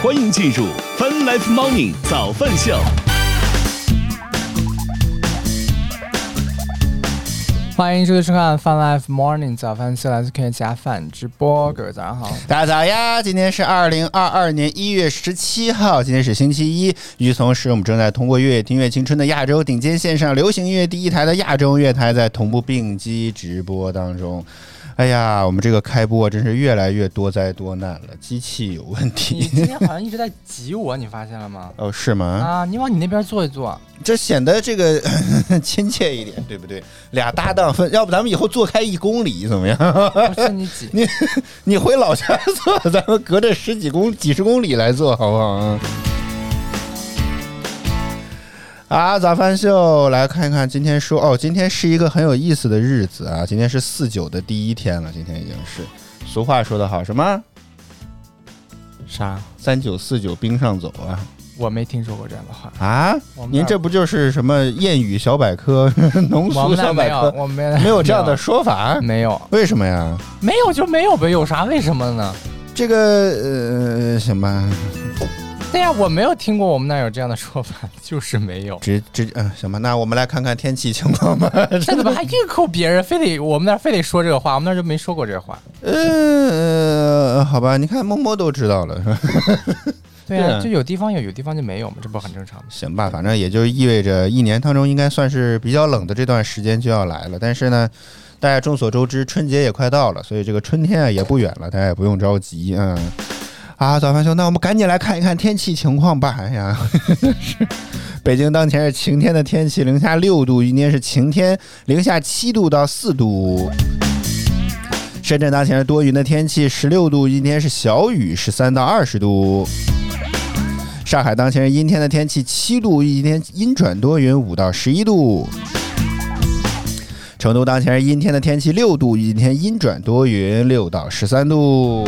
欢迎进入 Fun Life Morning 早饭秀。欢迎收看《Fun Life Morning 早饭秀》，来自科学家饭直播，各位早上好。大家早呀！今天是二零二二年一月十七号，今天是星期一。与此同时，我们正在通过《月乐听越青春》的亚洲顶尖线上流行音乐第一台的亚洲乐台，在同步并机直播当中。哎呀，我们这个开播真是越来越多灾多难了，机器有问题你。今天好像一直在挤我，你发现了吗？哦，是吗？啊，你往你那边坐一坐。这显得这个 亲切一点，对不对？俩搭档分，要不咱们以后坐开一公里怎么样？不是你挤，你你回老家坐，咱们隔着十几公几十公里来坐，好不好啊？啊，早饭秀来看一看，今天说哦，今天是一个很有意思的日子啊，今天是四九的第一天了，今天已经是。俗话说得好，什么啥？三九四九冰上走啊我没听说过这样的话。啊！您这不就是什么谚语小百科、农我俗小百科？我们没有这样的说法？没有，为什么呀？没有就没有呗，有啥为什么呢？这个呃，行吧，对呀，我没有听过我们那儿有这样的说法，就是没有。直直嗯，行吧，那我们来看看天气情况吧。这怎么还硬扣别人？非得我们那儿非得说这个话，我们那儿就没说过这话。呃，好吧，你看摸摸都知道了，是吧？对啊，对啊就有地方有，有地方就没有嘛，这不很正常吗？行吧，反正也就意味着一年当中应该算是比较冷的这段时间就要来了。但是呢，大家众所周知，春节也快到了，所以这个春天啊也不远了，大家也不用着急。嗯，啊，早饭兄，那我们赶紧来看一看天气情况吧。哎呀，是北京当前是晴天的天气，零下六度；今天是晴天，零下七度到四度。深圳当前是多云的天气，十六度；今天是小雨，十三到二十度。上海当前是阴天的天气，七度，一天阴转多云，五到十一度。成都当前是阴天的天气，六度，一天阴转多云，六到十三度。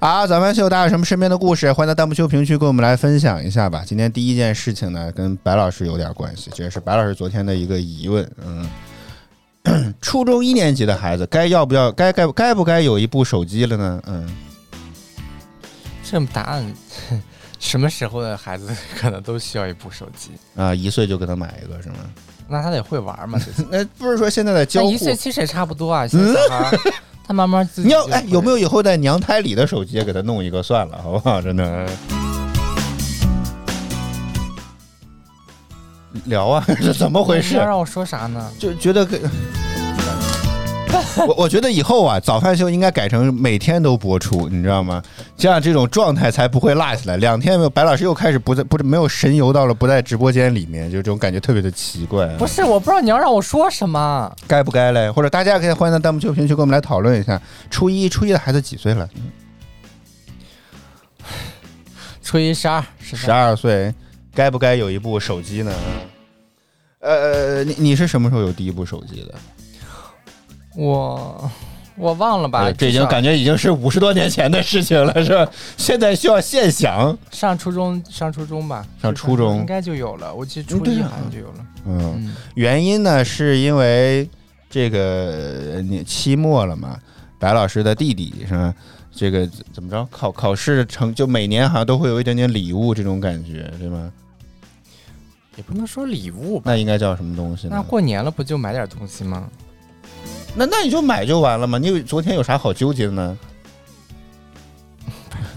啊，早饭秀，大家有什么身边的故事？欢迎在弹幕区评论区跟我们来分享一下吧。今天第一件事情呢，跟白老师有点关系，这也是白老师昨天的一个疑问。嗯，初中一年级的孩子该要不要该该该不该有一部手机了呢？嗯。这答案，什么时候的孩子可能都需要一部手机？啊，一岁就给他买一个是吗？那他得会玩嘛？那不是说现在的交互一，岁其实也差不多啊。现在小孩儿 他慢慢自己你要哎有没有以后在娘胎里的手机也给他弄一个算了，好不好？真的。聊啊，这怎么回事？让我说啥呢？就觉得给。我我觉得以后啊，早饭秀应该改成每天都播出，你知道吗？这样这种状态才不会落下来。两天没有，白老师又开始不在，不是没有神游到了不在直播间里面，就这种感觉特别的奇怪。不是，我不知道你要让我说什么。该不该嘞？或者大家可以欢迎在弹幕区、评论区跟我们来讨论一下。初一，初一的孩子几岁了？初一十二，十十二岁，该不该有一部手机呢？呃，你你是什么时候有第一部手机的？我我忘了吧呃，这已经感觉已经是五十多年前的事情了，是吧？现在需要现想。上初中上初中吧，上初中应该就有了。我记得初一好像就有了。嗯，嗯，原因呢是因为这个呃你期末了嘛，白老师的弟弟是吧？这个怎怎么着考考试成就每年好像都会有一点点礼物这种感觉，对吗？也不能说礼物吧。那应该叫什么东西呢？那过年了不就买点东西吗？那那你就买就完了嘛。你有昨天有啥好纠结的呢？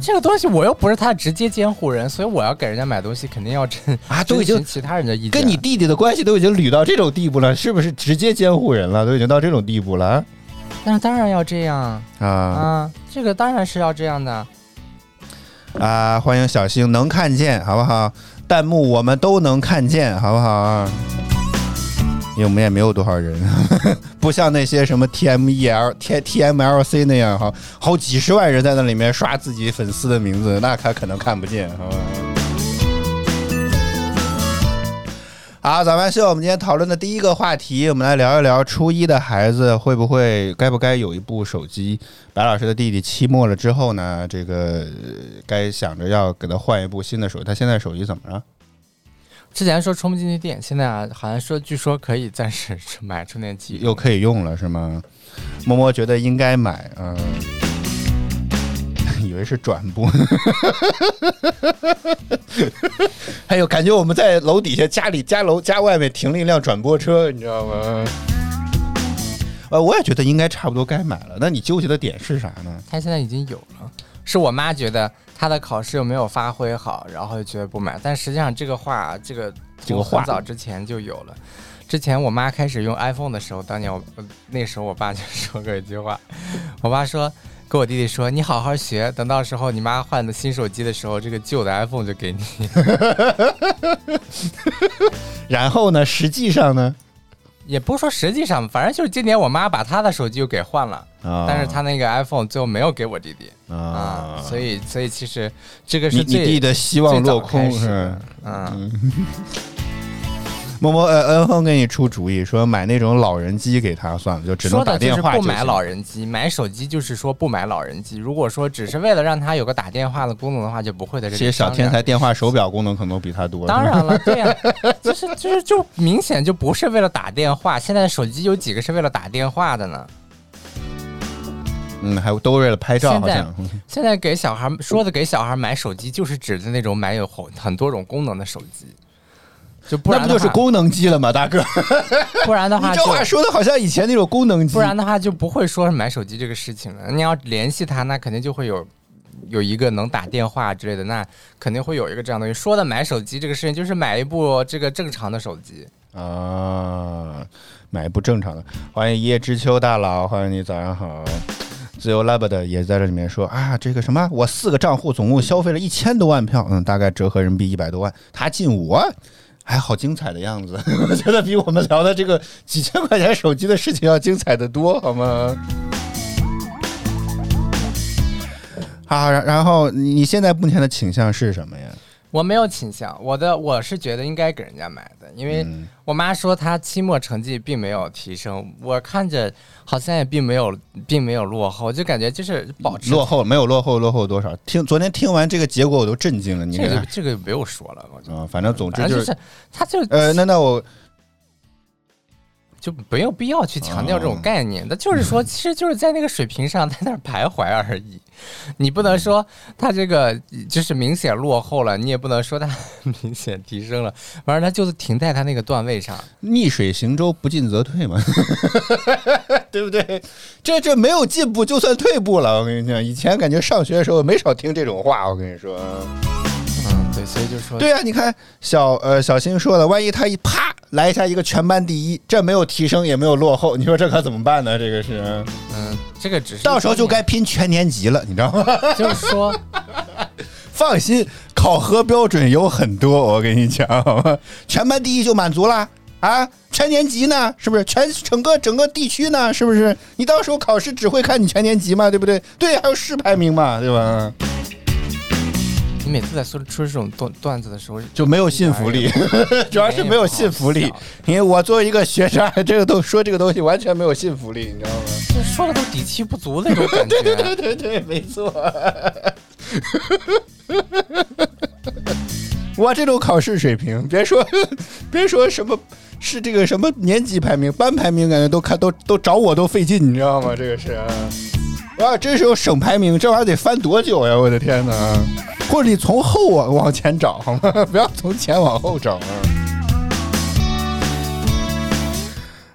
这个东西我又不是他的直接监护人，所以我要给人家买东西，肯定要征啊，都已经征其他人的意见。跟你弟弟的关系都已经捋到这种地步了，是不是直接监护人了？都已经到这种地步了那当然要这样啊啊，这个当然是要这样的。啊！欢迎小星能看见，好不好？弹幕我们都能看见，好不好啊？因为我们也没有多少人，不像那些什么 TMEL、T TMLC 那样哈，好几十万人在那里面刷自己粉丝的名字，那他可能看不见，好吧？好，早饭秀，我们今天讨论的第一个话题，我们来聊一聊初一的孩子会不会该不该有一部手机？白老师的弟弟期末了之后呢，这个该想着要给他换一部新的手机。他现在手机怎么了？之前说充不进去电，现在啊好像说据说可以暂时 买充电器，又可以用了是吗？默默觉得应该买，嗯。以为是转播。还有感觉我们在楼底下家里家楼家外面停了一辆转播车，你知道吗？呃，我也觉得应该差不多该买了。那你纠结的点是啥呢？他现在已经有了，是我妈觉得他的考试又没有发挥好，然后就觉得不满。但实际上这个话，这个这个话很早之前就有了。之前我妈开始用 iPhone 的时候，当年我我那时候我爸就说过一句话，我爸说跟我弟弟说：“你好好学，等到时候你妈换的新手机的时候，这个旧的 iPhone 就给你。然后呢？实际上呢？”也不是说实际上，反正就是今年我妈把她的手机又给换了，啊。但是她那个 iPhone 最后没有给我弟弟。啊。啊，，所以所以其实这个你你是最弟的希望落空是吧？嗯，默默呃恩哼给你出主意，说买那种老人机给他算了，就只能打电话不买老人机，买手机就是说不买老人机。如果说只是为了让他有个打电话的功能的话，就不会在这里这些小天才。电话手表功能可能比他多。当然了，对呀、就是就是就明显就不是为了打电话。现在手机有几个是为了打电话的呢？嗯，还有都为了拍照，现在给小孩说的给小孩买手机，就是指的那种买有很很多种功能的手机，就不那不然的话，就是功能机了吗，大哥？不然的话就这话说的好像以前那种功能机，不然的话就不会说是买手机这个事情了。你要联系他，那肯定就会有有一个能打电话之类的，那肯定会有一个这样的东西。说的买手机这个事情，就是买一部这个正常的手机。啊，买一部正常的。欢迎一叶知秋大佬，欢迎你，早上好。自由 lab 的也在这里面说啊，这个什么，我四个账户总共消费了一千多万票，嗯，大概折合人民币一百多万，他进五万，还好精彩的样子，我 觉得比我们聊的这个几千块钱手机的事情要精彩的多，好吗？好，然后你现在目前的倾向是什么呀？我没有倾向，我的我是觉得应该给人家买的，因为嗯。我妈说她期末成绩并没有提升，我看着好像也并没有并没有落后，就感觉就是保持落后没有落后，落后多少？听昨天听完这个结果我都震惊了，你这个这个不用说了，我觉得。啊，反正总之就是他就呃，那那我就没有必要去强调这种概念。那、就是说，其实就是在那个水平上，在那儿徘徊而已。你不能说他这个就是明显落后了，你也不能说他明显提升了，反正他就是停在他那个段位上。逆水行舟，不进则退嘛，对不对？这这没有进步就算退步了。我跟你讲，以前感觉上学的时候没少听这种话。我跟你说，嗯，对，所以就说，对呀、你看小呃小新说的，万一他一啪来一下一个全班第一，这没有提升也没有落后，你说这可怎么办呢？这个是嗯，这个只是到时候就该拼全年级了，你知道吗？就是说，放心，考核标准有很多，我跟你讲，好吗？全班第一就满足了啊？全年级呢？是不是？全整个整个地区呢？是不是？你到时候考试只会看你全年级嘛，对不对？对，还有市排名嘛，对吧？你每次在说出这种段段子的时候，就没有信服力，主要是没有信服力。因为我作为一个学渣，这个都说这个东西完全没有信服力，你知道吗？就说的都底气不足那种感觉。对对对对，没错。我这种考试水平，别说别说什么是这个什么年级排名、班排名，感觉都看都都找我都费劲，你知道吗？这个是，哇，这时候省排名，这玩意儿得翻多久呀？我的天哪！或者你从后往往前找好吗？不要从前往后找啊。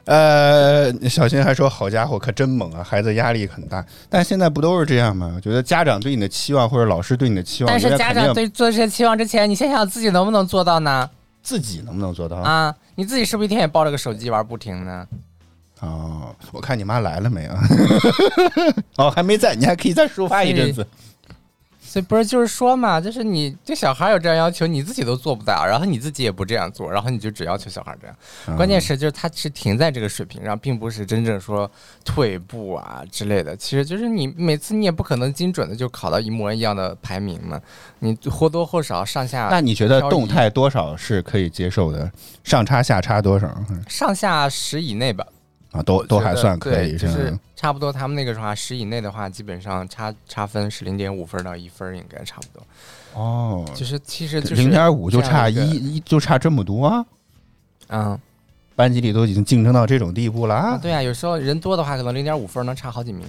呃，小新还说：“好家伙，可真猛啊！孩子压力很大，但现在不都是这样吗？我觉得家长对你的期望，或者老师对你的期望，但是家长对做这些期望之前，你先想自己能不能做到呢？自己能不能做到？啊，你自己是不是一天也抱着个手机玩不停呢？哦，我看你妈来了没啊？哦，还没在，你还可以再抒发一阵子。所以不是就是说嘛，就是你对小孩有这样要求，你自己都做不到，然后你自己也不这样做，然后你就只要求小孩这样。嗯关键是就是他是停在这个水平上，并不是真正说退步啊之类的。其实就是你每次你也不可能精准的就考到一模一样的排名嘛，你或多或少上下那你觉得动态多少是可以接受的？上差下差多少？上下十以内吧，啊，都都还算可以，对就是？差不多。他们那个的话，十以内的话，基本上差差分是零点五分到一分，应该差不多。哦，就是其实就是零点五就差一一就差这么多啊！嗯班级里都已经竞争到这种地步了啊，啊！对啊，有时候人多的话，可能零点五分能差好几名。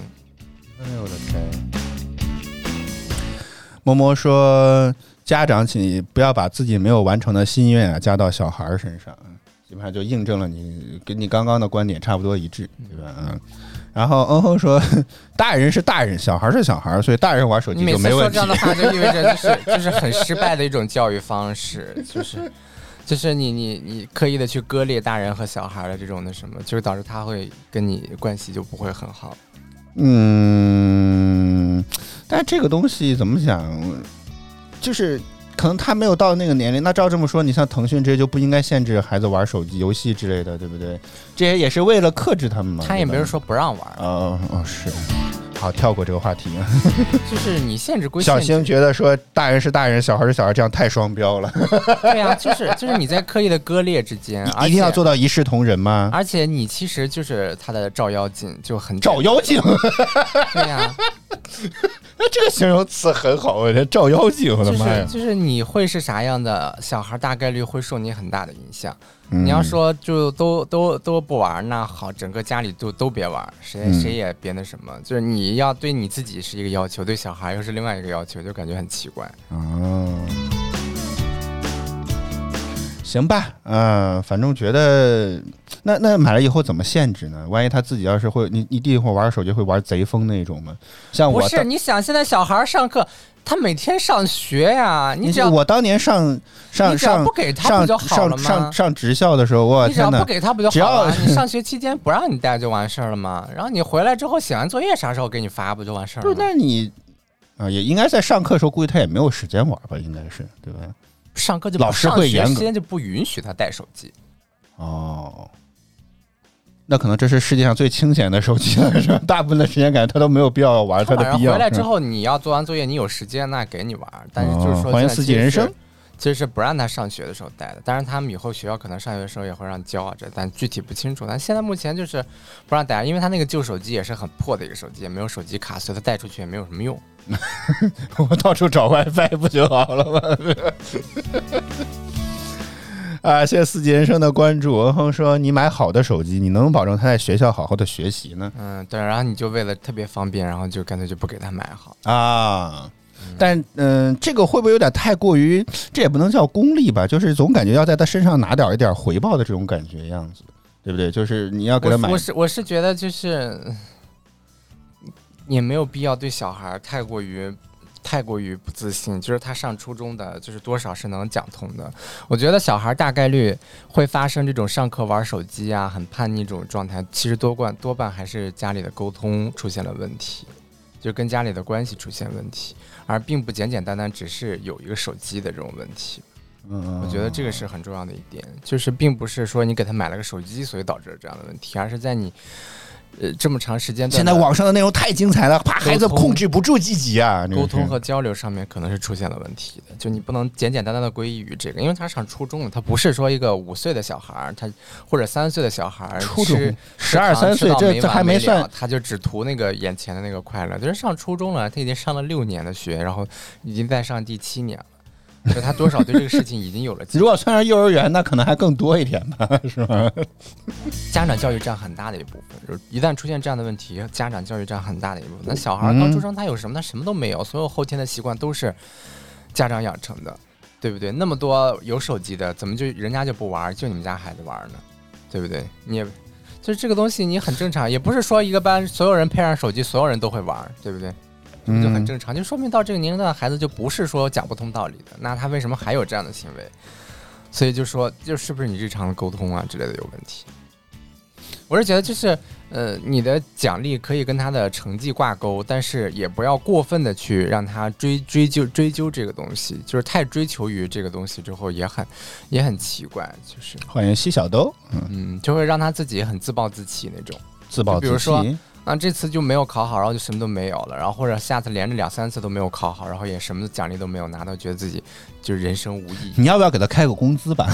哎呦我的天！摸摸说，家长请不要把自己没有完成的心愿啊加到小孩儿身上，基本上就印证了你跟你刚刚的观点差不多一致，对吧？嗯。然后嗯哼说，大人是大人，小孩是小孩，所以大人玩手机就没问题说这样。的话，就意味着就是就是很失败的一种教育方式，就是就是你你你刻意的去割裂大人和小孩的这种那什么，就是导致他会跟你关系就不会很好。嗯，但这个东西怎么讲，就是可能他没有到那个年龄。那照这么说，你像腾讯这些就不应该限制孩子玩手机游戏之类的，对不对？这些也是为了克制他们嘛。他也没有说不让玩，哦哦是，好跳过这个话题。就是你限制归小限制，星觉得说大人是大人，小孩是小孩，这样太双标了。对呀、就是就是你在刻意的割裂之间，而一定要做到一视同仁吗？而且你其实就是他的照妖镜，就很照妖镜，对呀、那 这个形容词很好，我觉得照妖镜，我的就妈呀！是就是你会是啥样的，小孩大概率会受你很大的影响。嗯你要说就都都都不玩，那好，整个家里都都别玩，谁嗯谁也别那什么。就是你要对你自己是一个要求，对小孩又是另外一个要求，就感觉很奇怪。哦，行吧，嗯、反正觉得那那买了以后怎么限制呢？万一他自己要是会，你你弟会玩手机会玩贼疯那种吗？像我不是，你想现在小孩上课，他每天上学呀，你你只要我当年上上上不给他上不就好了上吗上上职校的时候，我！你只要不给他不就好了？你上学期间不让你带就完事儿了吗？然后你回来之后写完作业啥时候给你发不就完事儿不是，了吗？那你啊也应该在上课的时候，估计他也没有时间玩吧？应该是对吧？上课就老师上学会严格时间就不允许他带手机。哦，那可能这是世界上最清闲的手机了，是吧？大部分的时间感觉他都没有必要玩他它的必要。回来之后，你要做完作业，你有时间那给你玩，但是就是说哦欢四季人生。其实是不让他上学的时候带的，当然他们以后学校可能上学的时候也会让教啊这，但具体不清楚。但现在目前就是不让带，因为他那个旧手机也是很破的一个手机，也没有手机卡，所以他带出去也没有什么用。我到处找 WiFi 不就好了吗？啊，谢谢四季人生的关注。文恒说：“你买好的手机，你能保证他在学校好好的学习呢？嗯，对，然后你就为了特别方便，然后就干脆就不给他买好。啊，但嗯、这个会不会有点太过于？这也不能叫功利吧，就是总感觉要在他身上拿点一点回报的这种感觉样子，对不对？就是你要给他买我我是我是觉得就是也没有必要对小孩儿太过于太过于不自信，就是他上初中的，就是多少是能讲通的。我觉得小孩大概率会发生这种上课玩手机啊、很叛逆这种状态，其实多半多半还是家里的沟通出现了问题，就跟家里的关系出现问题，而并不简简单单只是有一个手机的这种问题。嗯，我觉得这个是很重要的一点，就是并不是说你给他买了个手机，所以导致了这样的问题，而是在你呃这么长时间现在网上的内容太精彩了，怕孩子控制不住自己啊！沟通和交流上面可能是出现了问题的，就你不能简简单单的归于这个，因为他上初中了，他不是说一个五岁的小孩儿，他或者三岁的小孩儿初中十二三岁，这这还没算他就只图那个眼前的那个快乐。就是上初中了，他已经上了六年的学，然后已经在上第七年了，所以他多少对这个事情已经有了 如果算上幼儿园，那可能还更多一点吧，是吧？家长教育占很大的一部分，就是一旦出现这样的问题，家长教育占很大的一部分。那小孩儿刚出生，他有什么？他什么都没有，所有后天的习惯都是家长养成的，对不对？那么多有手机的，怎么就人家就不玩，就你们家孩子玩呢？对不对？你也就是这个东西，你很正常，也不是说一个班所有人配上手机，所有人都会玩，对不对？这不就很正常，就说明到这个年龄段的孩子就不是说讲不通道理的，那他为什么还有这样的行为？所以就说，就是不是你日常的沟通啊之类的有问题？我是觉得就是，呃，你的奖励可以跟他的成绩挂钩，但是也不要过分的去让他追追究追究这个东西，就是太追求于这个东西之后也很也很奇怪，就是欢迎西小兜，嗯，嗯，就会让他自己很自暴自弃那种。自暴自弃比如说弃。啊，这次就没有考好，然后就什么都没有了，然后或者下次连着两三次都没有考好，然后也什么奖励都没有拿到，觉得自己就是人生无意义。你要不要给他开个工资吧？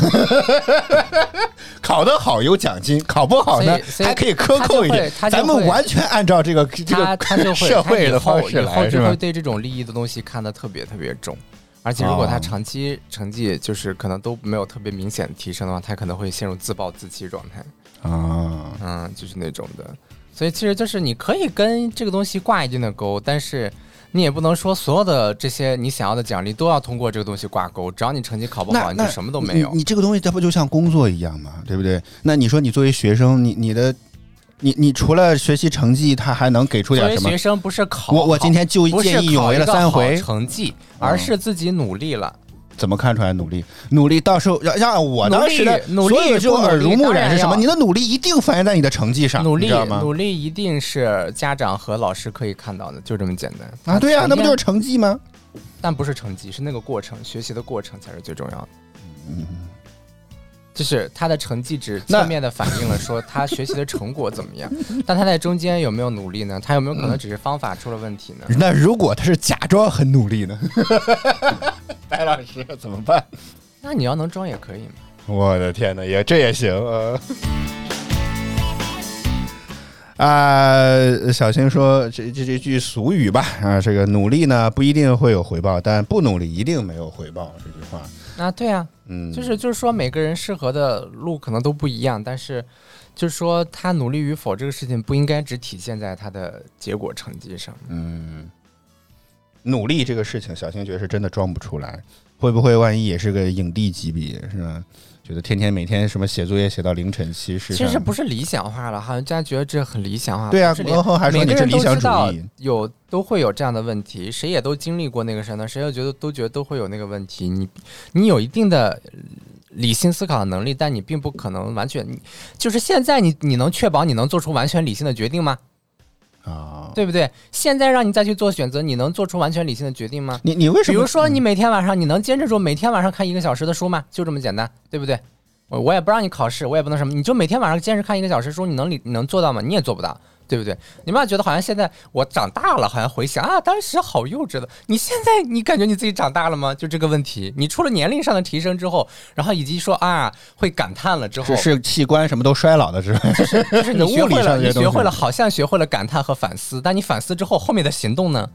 考得好有奖金，考不好呢还可以克扣一点。咱们完全按照这个这个 社会的方式来，是吧就会？对这种利益的东西看得特别特别重。而且如果他哦长期成绩就是可能都没有特别明显的提升的话，他可能会陷入自暴自弃状态。啊，嗯，就是那种的。所以其实就是你可以跟这个东西挂一定的钩，但是你也不能说所有的这些你想要的奖励都要通过这个东西挂钩，只要你成绩考不好，你就什么都没有。你这个东西它不就像工作一样吗？对不对？那你说你作为学生，你你的。你你除了学习成绩，他还能给出点什么？学生不是考我我今天就见义勇为了三回成绩，而是自己努力了。怎么看出来努力？努力到时候让让我当时的努力就耳濡目染是什么？你的努力一定反映在你的成绩上，努力吗？努力一定是家长和老师可以看到的，就这么简单啊！对呀，那不就是成绩吗？但不是成绩，是那个过程，学习的过程才是最重要的。嗯。就是他的成绩只侧面的反映了说他学习的成果怎么样，但他在中间有没有努力呢？他有没有可能只是方法出了问题呢？那如果他是假装很努力呢？白老师怎么办？那你要能装也可以嘛。我的天哪，也这也行啊！啊，小新说这这这句俗语吧啊，这个努力呢不一定会有回报，但不努力一定没有回报。这句话啊，对啊。嗯，就是就是说，每个人适合的路可能都不一样，但是，就是说他努力与否这个事情不应该只体现在他的结果成绩上。嗯，努力这个事情，小星觉得是真的装不出来，会不会万一也是个影帝级别，是吧？觉得天天每天什么写作业写到凌晨，其实其实不是理想化了，好像大家觉得这很理想化。对啊，然后还说你是理想主义，有都会有这样的问题，谁也都经历过那个事呢，谁又觉得都觉得都会有那个问题。你你有一定的理性思考的能力，但你并不可能完全，就是现在你你能确保你能做出完全理性的决定吗？啊，对不对？现在让你再去做选择，你能做出完全理性的决定吗？你你为什么？比如说，你每天晚上你能坚持住每天晚上看一个小时的书吗？就这么简单，对不对？我我也不让你考试，我也不能什么，你就每天晚上坚持看一个小时书，你能理你能做到吗？你也做不到，对不对？你们觉得好像现在我长大了，好像回想啊，当时好幼稚的。你现在你感觉你自己长大了吗？就这个问题，你除了年龄上的提升之后，然后以及说啊会感叹了之后，是器官什么都衰老的之外，就是就是你 学会了，你学会了，好像学会了感叹和反思，但你反思之后后面的行动呢，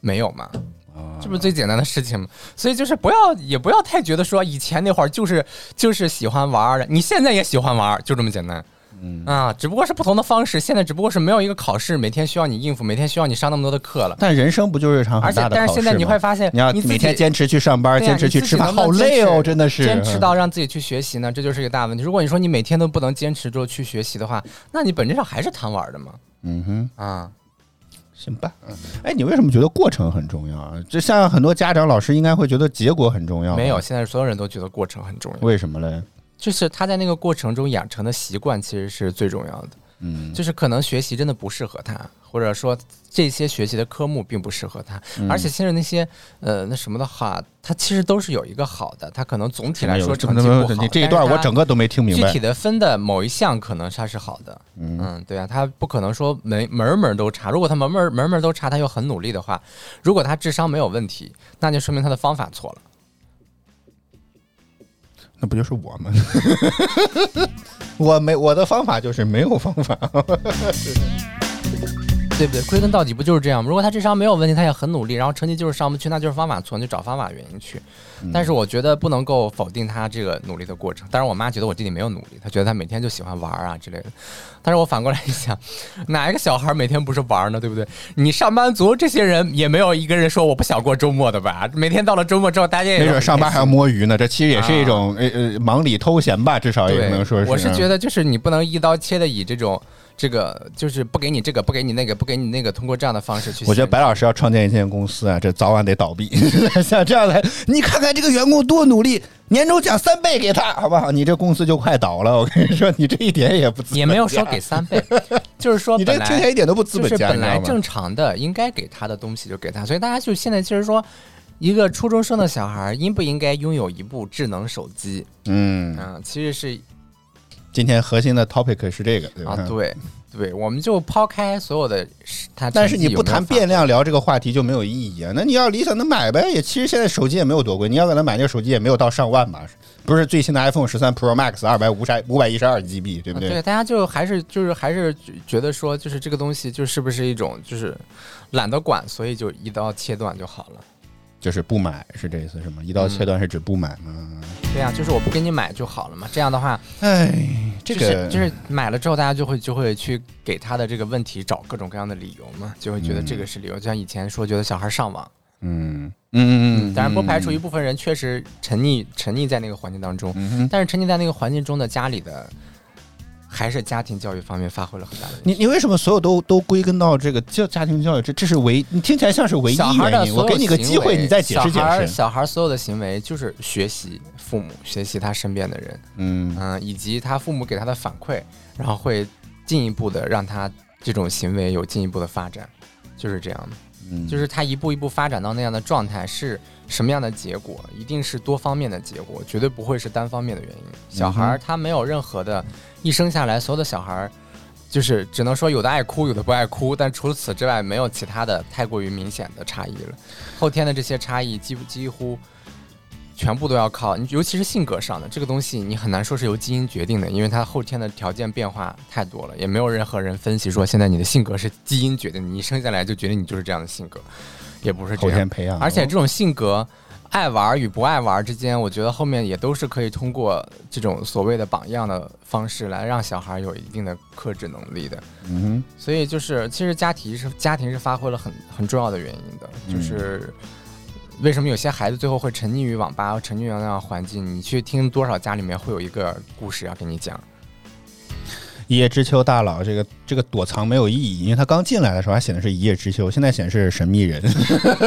没有吗？这不是最简单的事情吗？所以就是不要，也不要太觉得说以前那会儿就是就是喜欢玩的，你现在也喜欢玩儿，就这么简单。嗯啊，只不过是不同的方式。现在只不过是没有一个考试，每天需要你应付，每天需要你上那么多的课了。但人生不就是一场很大的考试但是现在你会发现，你要每天坚持去上班，坚持去吃饭，好累哦，真的是。坚持到让自己去学习呢，这就是一个大问题。如果你说你每天都不能坚持住去学习的话，那你本质上还是贪玩的嘛。嗯哼啊。行吧，嗯，哎，你为什么觉得过程很重要啊？就像很多家长、老师应该会觉得结果很重要。没有，现在所有人都觉得过程很重要。为什么嘞？就是他在那个过程中养成的习惯，其实是最重要的。嗯，就是可能学习真的不适合他，或者说这些学习的科目并不适合他，而且其实那些呃那什么的话，他其实都是有一个好的，他可能总体来说成绩不好。你这一段我整个都没听明白。具体的分的某一项可能他是好的，嗯，对啊，他不可能说门门门都差。如果他门门门门都差，他又很努力的话，如果他智商没有问题，那就说明他的方法错了。那不就是我吗？我没我的方法就是没有方法，对不对？归根到底不就是这样吗？如果他智商没有问题，他也很努力，然后成绩就是上不去，那就是方法错，你就找方法原因去。但是我觉得不能够否定他这个努力的过程。当然，我妈觉得我弟弟没有努力，她觉得他每天就喜欢玩啊之类的。但是我反过来一想，哪一个小孩每天不是玩呢？对不对？你上班族这些人也没有一个人说我不想过周末的吧？每天到了周末之后，大家也没准上班还要摸鱼呢。这其实也是一种呃呃忙里偷闲吧，至少也能说是。我是觉得就是你不能一刀切的以这种。这个就是不给你这个，不给你那个，不给你那个，通过这样的方式去。我觉得白老师要创建一间公司啊，这早晚得倒闭。像这样的，你看看这个员工多努力，年终奖三倍给他，好不好？你这公司就快倒了。我跟你说，你这一点也不也没有说给三倍，就是说 你这听起来一点都不资本家。是本来正常的应该给他的东西就给他，所以大家就现在其实说，一个初中生的小孩应不应该拥有一部智能手机？嗯啊，其实是。今天核心的 topic 是这个，对吧？啊，对，对，我们就抛开所有的他，但是你不谈变量聊这个话题就没有意义啊。那你要理想的买呗，也其实现在手机也没有多贵，你要给他买那个手机也没有到上万吧？不是最新的 iPhone 十三 Pro Max 二百五十五百一十二 GB，对不对？对，大家就还是就是还是觉得说，就是这个东西就是不是一种就是懒得管，所以就一刀切断就好了。就是不买，是这意思是吗？一刀切断是指不买吗？对呀、就是我不给你买就好了嘛。这样的话，哎，这就是个就是买了之后，大家就会就会去给他的这个问题找各种各样的理由嘛，就会觉得这个是理由。就像以前说，觉得小孩上网，嗯嗯嗯嗯，当然不排除一部部分人确实沉溺沉溺在那个环境当中，嗯。但是沉溺在那个环境中的家里的，还是家庭教育方面发挥了很大的。你你为什么所有都都归根到这个教家庭教育？这这是唯你听起来像是唯一原因。我给你个机会，你再解释解小孩释。小孩所有的行为就是学习父母，学习他身边的人，嗯嗯、以及他父母给他的反馈，然后会进一步的让他这种行为有进一步的发展，就是这样的。嗯，就是他一步一步发展到那样的状态是什么样的结果，一定是多方面的结果，绝对不会是单方面的原因。小孩儿他没有任何的，一生下来所有的小孩儿，就是只能说有的爱哭，有的不爱哭，但除此之外没有其他的太过于明显的差异了。后天的这些差异几乎几乎全部都要靠，你尤其是性格上的这个东西，你很难说是由基因决定的，因为它后天的条件变化太多了，也没有任何人分析说现在你的性格是基因决定，你一生下来就决定你就是这样的性格，也不是这样后天。培养，而且这种性格，爱玩与不爱玩之间，我觉得后面也都是可以通过这种所谓的榜样的方式来让小孩有一定的克制能力的。嗯哼所以就是，其实家庭是家庭是发挥了很很重要的原因的，就是为什么有些孩子最后会沉溺于网吧，沉溺于那样环境？你去听多少家里面会有一个故事要跟你讲，一叶知秋大佬这个这个躲藏没有意义，因为他刚进来的时候还显的是一叶知秋，现在显示神秘人，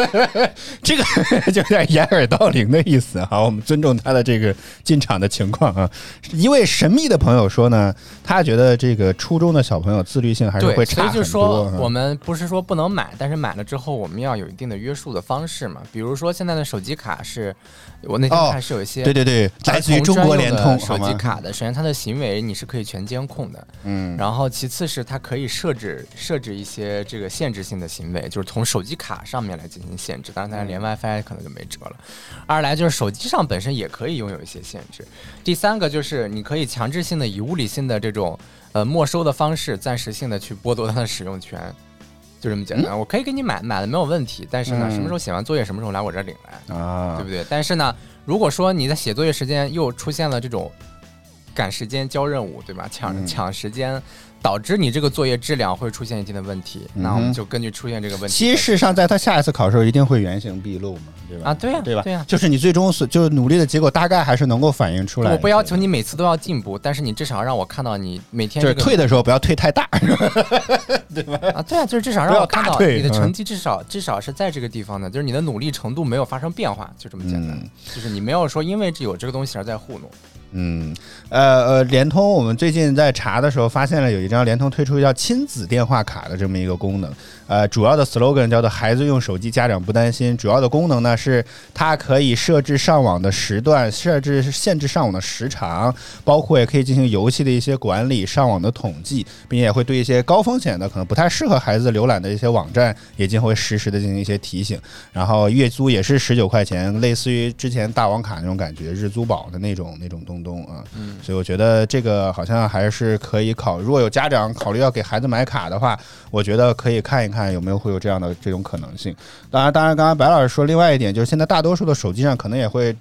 这个就有点掩耳盗铃的意思哈。我们尊重他的这个进场的情况啊。一位神秘的朋友说呢，他觉得这个初中的小朋友自律性还是对，会差很所以就说。我们不是说不能买，但是买了之后我们要有一定的约束的方式嘛。比如说现在的手机卡是，我那天哦看是有一些对对对，来自于中国联通手机卡的，首先他的行为你是可以全监控的，嗯，然后其次是它可以设置设置一些这个限制性的行为，就是从手机卡上面来进行限制，当然它连 WiFi 可能就没辙了。二来就是手机上本身也可以拥有一些限制。第三个就是你可以强制性的以物理性的这种呃没收的方式，暂时性的去剥夺它的使用权。就这么简单，我可以给你买，买了没有问题，但是呢，嗯什么时候写完作业，什么时候来我这儿领来，啊，对不对？但是呢，如果说你在写作业时间又出现了这种赶时间交任务，对吧？抢嗯抢时间，导致你这个作业质量会出现一定的问题，那我们就根据出现这个问题，其实事实上，在他下一次考试一定会原形毕露嘛，对吧？啊，对呀、对吧？对呀、就是你最终是就是努力的结果，大概还是能够反映出来。我不要求你每次都要进步，但是你至少让我看到你每天就是退的时候不要退太大。对吧啊，对啊，就是至少让我看到你的成绩至少至少是在这个地方的，就是你的努力程度没有发生变化，就这么简单。嗯就是你没有说因为这有这个东西而在糊弄。嗯，呃呃，联通我们最近在查的时候发现了有一张联通推出叫亲子电话卡的这么一个功能，呃，主要的 slogan 叫做“孩子用手机，家长不担心”。主要的功能呢是它可以设置上网的时段，设置限制上网的时长，包括也可以进行游戏的一些管理、上网的统计，并且会对一些高风险的、可能不太适合孩子浏览的一些网站，也将会实时的进行一些提醒。然后月租也是十九块钱，类似于之前大王卡那种感觉，日租宝的那种那种东东啊。嗯，所以我觉得这个好像还是可以考。如果有家长考虑要给孩子买卡的话，我觉得可以看一看看有没有会有这样的这种可能性。当然，当然，刚刚白老师说另外一点，就是现在大多数的手机上可能也会。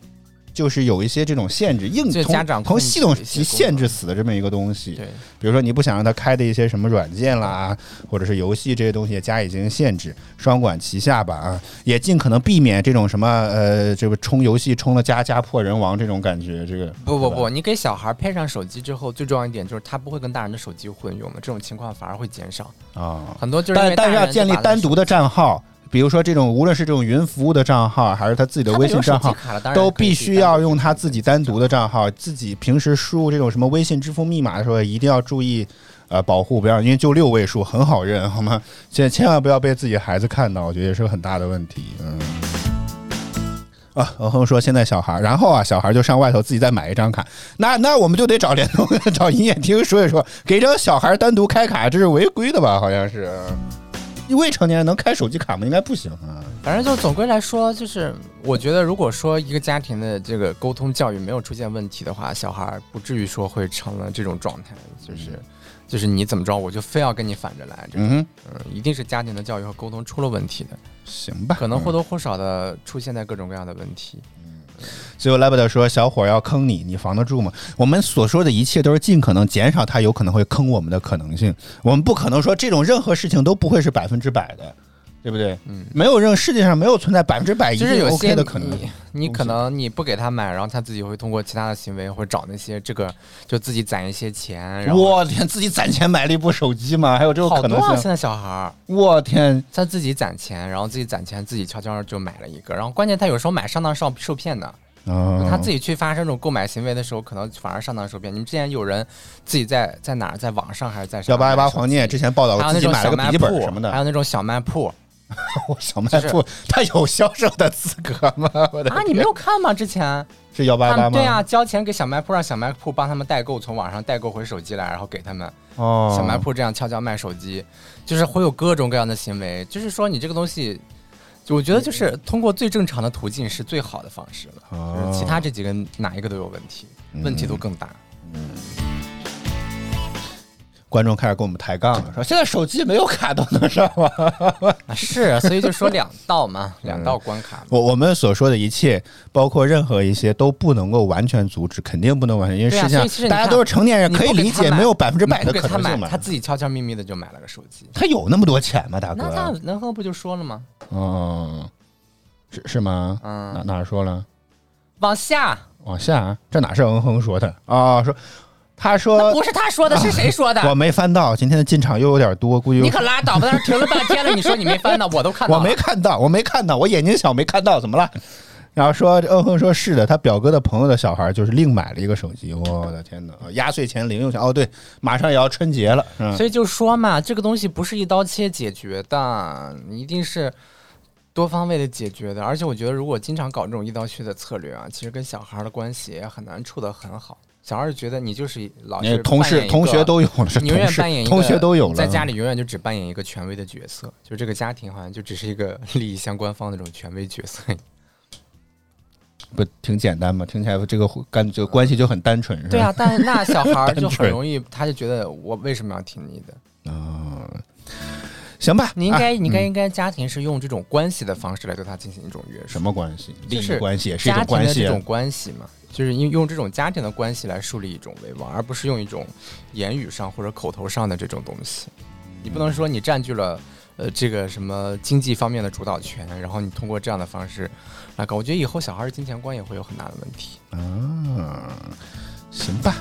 就是有一些这种限制，硬就从家长从系统的一些级限制死的这么一个东西。对，比如说你不想让他开的一些什么软件啦，或者是游戏这些东西也加以进行限制，双管齐下吧啊，也尽可能避免这种什么呃，这个充游戏充了家家破人亡这种感觉。这个不不不，你给小孩配上手机之后，最重要一点就是他不会跟大人的手机混用的，这种情况反而会减少啊，很多。就是但但是要建立单独的账号，比如说这种无论是这种云服务的账号，还是他自己的微信账号，都必须要用他自己单独的账号。自己平时输入这种什么微信支付密码的时候，一定要注意。呃，保护不要，因为就六位数很好认，好吗？千千万不要被自己孩子看到，我觉得也是个很大的问题。嗯。啊，文恒说现在小孩，然后啊，小孩就上外头自己再买一张卡，那那我们就得找联通、找营业厅说一说，给这小孩单独开卡，这是违规的吧？好像是。未成年人能开手机卡吗？应该不行啊。反正就总归来说，就是我觉得，如果说一个家庭的这个沟通教育没有出现问题的话，小孩儿不至于说会成了这种状态，就是就是你怎么着，我就非要跟你反着来，嗯哼，嗯，一定是家庭的教育和沟通出了问题的，行吧，可能或嗯多或少的出现在各种各样的问题。最后 l a b d 说：“小伙要坑你，你防得住吗？”我们所说的一切都是尽可能减少他有可能会坑我们的可能性。我们不可能说这种任何事情都不会是百分之百的，对不对？嗯，没有任世界上没有存在百分之百一是有 OK 些的可能。你你可能你不给他买，然后他自己会通过其他的行为或者找那些这个就自己攒一些钱，然后我天，自己攒钱买了一部手机吗？还有这种好多啊，可能性？现在小孩儿。我天，他自己攒钱，然后自己攒钱，自己悄悄就买了一个，然后关键他有时候买上当受受骗的，哦他自己去发生这种购买行为的时候，可能反而上当受骗。你们之前有人自己在在哪儿，在网上还是在幺八幺八黄念念之前报道过自己买了个笔记本什么的还，有那种小卖铺 我小卖部他有销售的资格吗？我的啊，你没有看吗？之前是幺八八吗？对啊，交钱给小卖铺，让小卖铺帮他们代购，从网上代购回手机来，然后给他们。哦，小卖铺这样悄悄卖手机，就是会有各种各样的行为。就是说，你这个东西，就我觉得就是通过最正常的途径是最好的方式了。哦就是其他这几个哪一个都有问题，问题都更大。观众开始跟我们抬杠了，说现在手机没有卡都能上吗？啊，是啊，所以就说两道嘛，两道关卡嘛。我我们所说的一切，包括任何一些都不能够完全阻止，肯定不能完全，因为实际上大家都是成年人，可以理解，没有百分之百的可能性嘛他。自己悄悄咪咪的就买了个手机。他有那么多钱吗，大那那哥？能喝不就说了吗？嗯，是是吗？嗯，哪哪说了？往下，往下，这哪是嗯哼说的啊？说他那说不是他说的，是谁说的？我没翻到，今天的进场又有点多，估计又你可拉倒吧！在那停了半天了，你说你没翻到，我都看到我。没看到，我没看到，我眼睛小没看到，怎么了？然后说，嗯哼说是的，他表哥的朋友的小孩就是另买了一个手机，我的天哪！压岁钱、零用钱，哦对，马上也要春节了，嗯，所以就说嘛，这个东西不是一刀切解决的，你一定是多方位的解决的。而且我觉得，如果经常搞这种一刀切的策略啊，其实跟小孩的关系也很难处得很好。小孩觉得你就是老是你同事同学都有了，是你永远扮演一个同学都有了，在家里永远就只扮演一个权威的角色，就这个家庭好像就只是一个 利益相关方的这种权威角色。不挺简单吗？听起来这个干这个关系就很单纯，是吧？对啊，但是那小孩儿就很 容易，他就觉得我为什么要听你的？啊，行吧，你应该，啊你应该，应该家庭是用这种关系的方式来对他进行一种约束。什么关系？利就是益关系也是一种关系啊庭的这种，关系嘛，就是用用这种家庭的关系来树立一种威望，而不是用一种言语上或者口头上的这种东西。你不能说你占据了呃这个什么经济方面的主导权，然后你通过这样的方式来搞，我觉得以后小孩的金钱观也会有很大的问题。啊，行吧。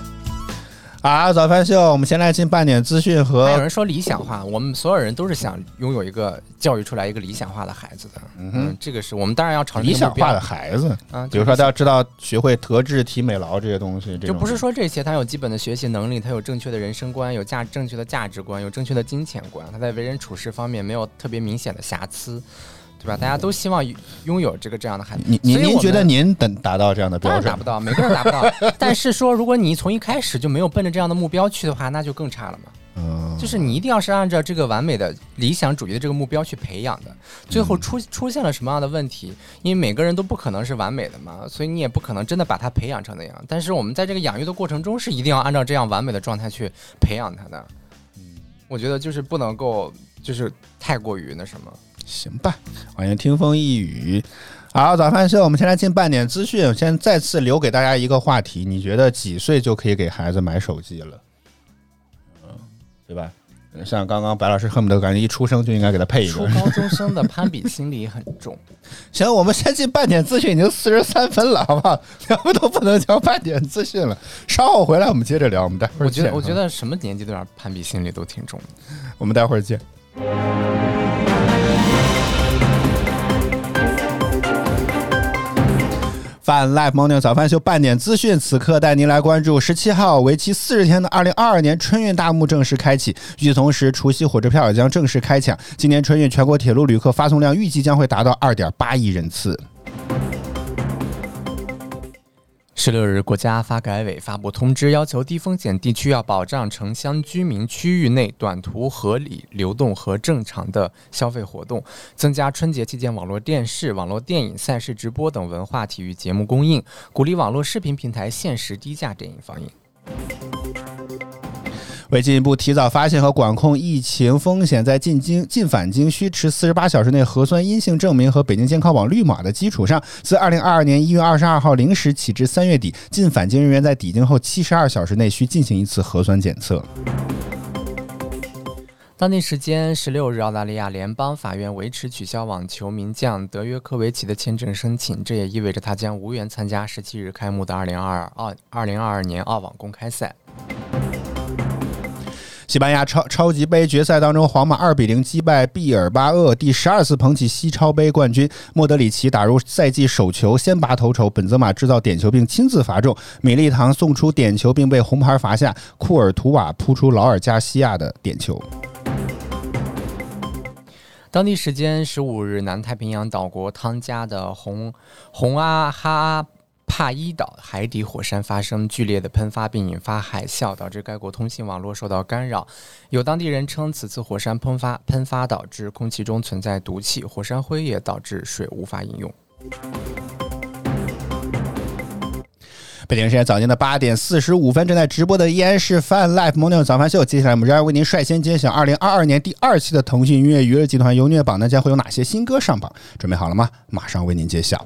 啊，早饭秀，我们先来进半点资讯和有人说理想化，我们所有人都是想拥有一个教育出来一个理想化的孩子的。嗯哼。嗯，这个是我们当然要朝着理想化的孩子，啊，比如说大家知道学会德智体美劳这些东西，就不是说这些，他有基本的学习能力，他有正确的人生观，有价正确的价值观，有正确的金钱观，他在为人处事方面没有特别明显的瑕疵，对吧？大家都希望拥有这个这样的孩子。您您觉得您等达到这样的标准达不？到，每个人达不到。但是说，如果你从一开始就没有奔着这样的目标去的话，那就更差了嘛。嗯，就是你一定要是按照这个完美的理想主义的这个目标去培养的，最后出出现了什么样的问题？因为每个人都不可能是完美的嘛，所以你也不可能真的把他培养成那样。但是我们在这个养育的过程中，是一定要按照这样完美的状态去培养他的。嗯我觉得就是不能够就是太过于那什么。行吧，欢迎听风一雨。好，早饭秀，我们先来进半点资讯。先再次留给大家一个话题：你觉得几岁就可以给孩子买手机了？嗯，对吧？像刚刚白老师恨不得感觉一出生就应该给他配一个。初高中生的攀比心理很重。行，我们先进半点资讯，已经四十三分了，好不好？咱们都不能讲半点资讯了。稍后回来我们接着聊，我们待会儿我觉得，见我觉得什么年纪段攀比心理都挺重的。我们待会儿见。半 Live Morning 早饭秀半点资讯，此刻带您来关注十七号为期四十天的二零二二年春运大幕正式开启。与此同时，除夕火车票也将正式开抢。今年春运全国铁路旅客发送量预计将会达到二点八亿人次。十六日，国家发改委发布通知，要求低风险地区要保障城乡居民区域内短途合理流动和正常的消费活动，增加春节期间网络电视、网络电影、赛事直播等文化体育节目供应，鼓励网络视频平台限时低价电影放映。为进一步提早发现和管控疫情风险，在进京进返京需持四十八小时内核酸阴性证明和北京健康宝绿码的基础上，自二零二二年一月二十二号零时起至三月底，进返京人员在抵京后七十二小时内需进行一次核酸检测。当地时间十六日，澳大利亚联邦法院维持取消网球名将德约科维奇的签证申请，这也意味着他将无缘参加十七日开幕的二零二二二零二二年澳网公开赛。西班牙超超级杯决赛当中，皇马二比零击败毕尔巴鄂，第十二次捧起西超杯冠军。莫德里奇打入赛季首球，先拔头筹；本泽马制造点球并亲自罚中，米利唐送出点球并被红牌罚下，库尔图瓦扑出劳尔加西亚的点球。当地时间十五日，南太平洋岛国汤加的红红阿哈。帕伊岛海底火山发生剧烈的喷发，并引发海啸，导致该国通信网络受到干扰。有当地人称，此次火山喷发喷发导致空气中存在毒气，火山灰也导致水无法饮用。北京时间早间的八点四十五分，正在直播的依然是 Fun Life Morning 早饭秀。接下来我们仍然为您率先揭晓二零二二年第二期的腾讯音乐娱乐集团优虐榜，呢将会有哪些新歌上榜？准备好了吗？马上为您揭晓。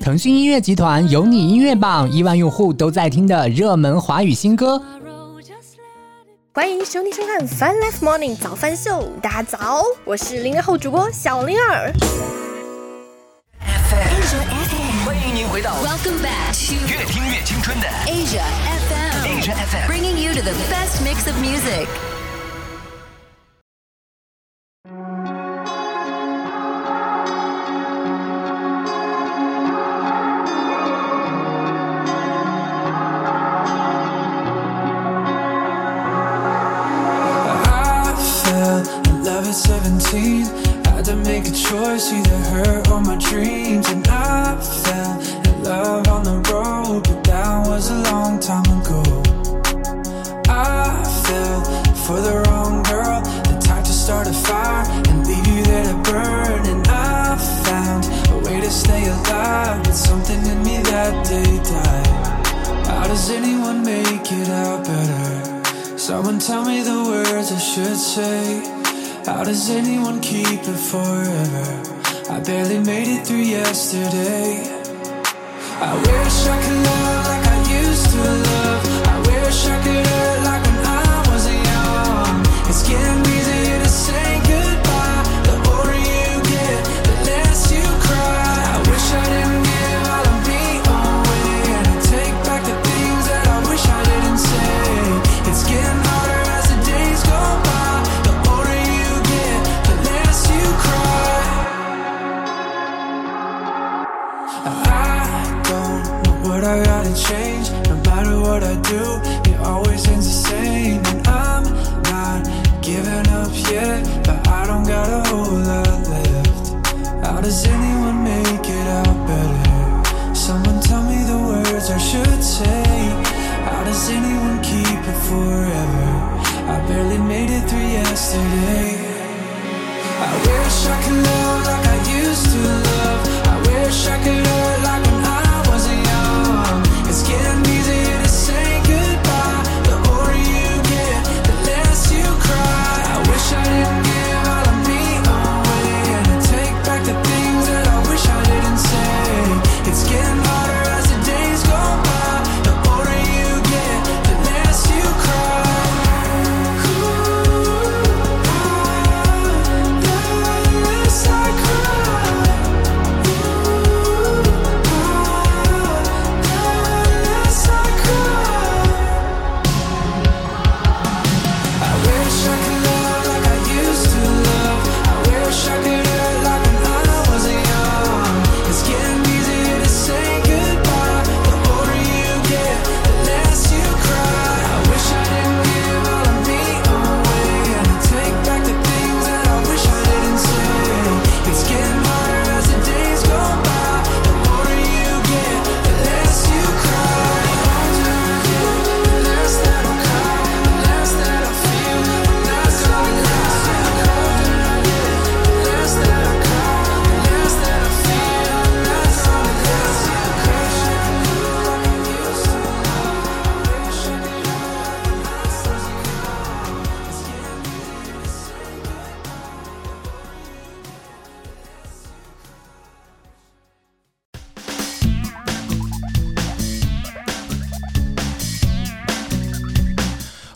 腾讯音乐集团有你音乐榜，亿万用户都在听的热门华语新歌。欢迎收听收看《Fun Life Morning 早饭秀》，大家早，我是零零后主播小灵儿。欢迎您回到 Welcome back to 越听越青春的 Asia FM, Asia FM bringing you to the best mix of music. Yesterday.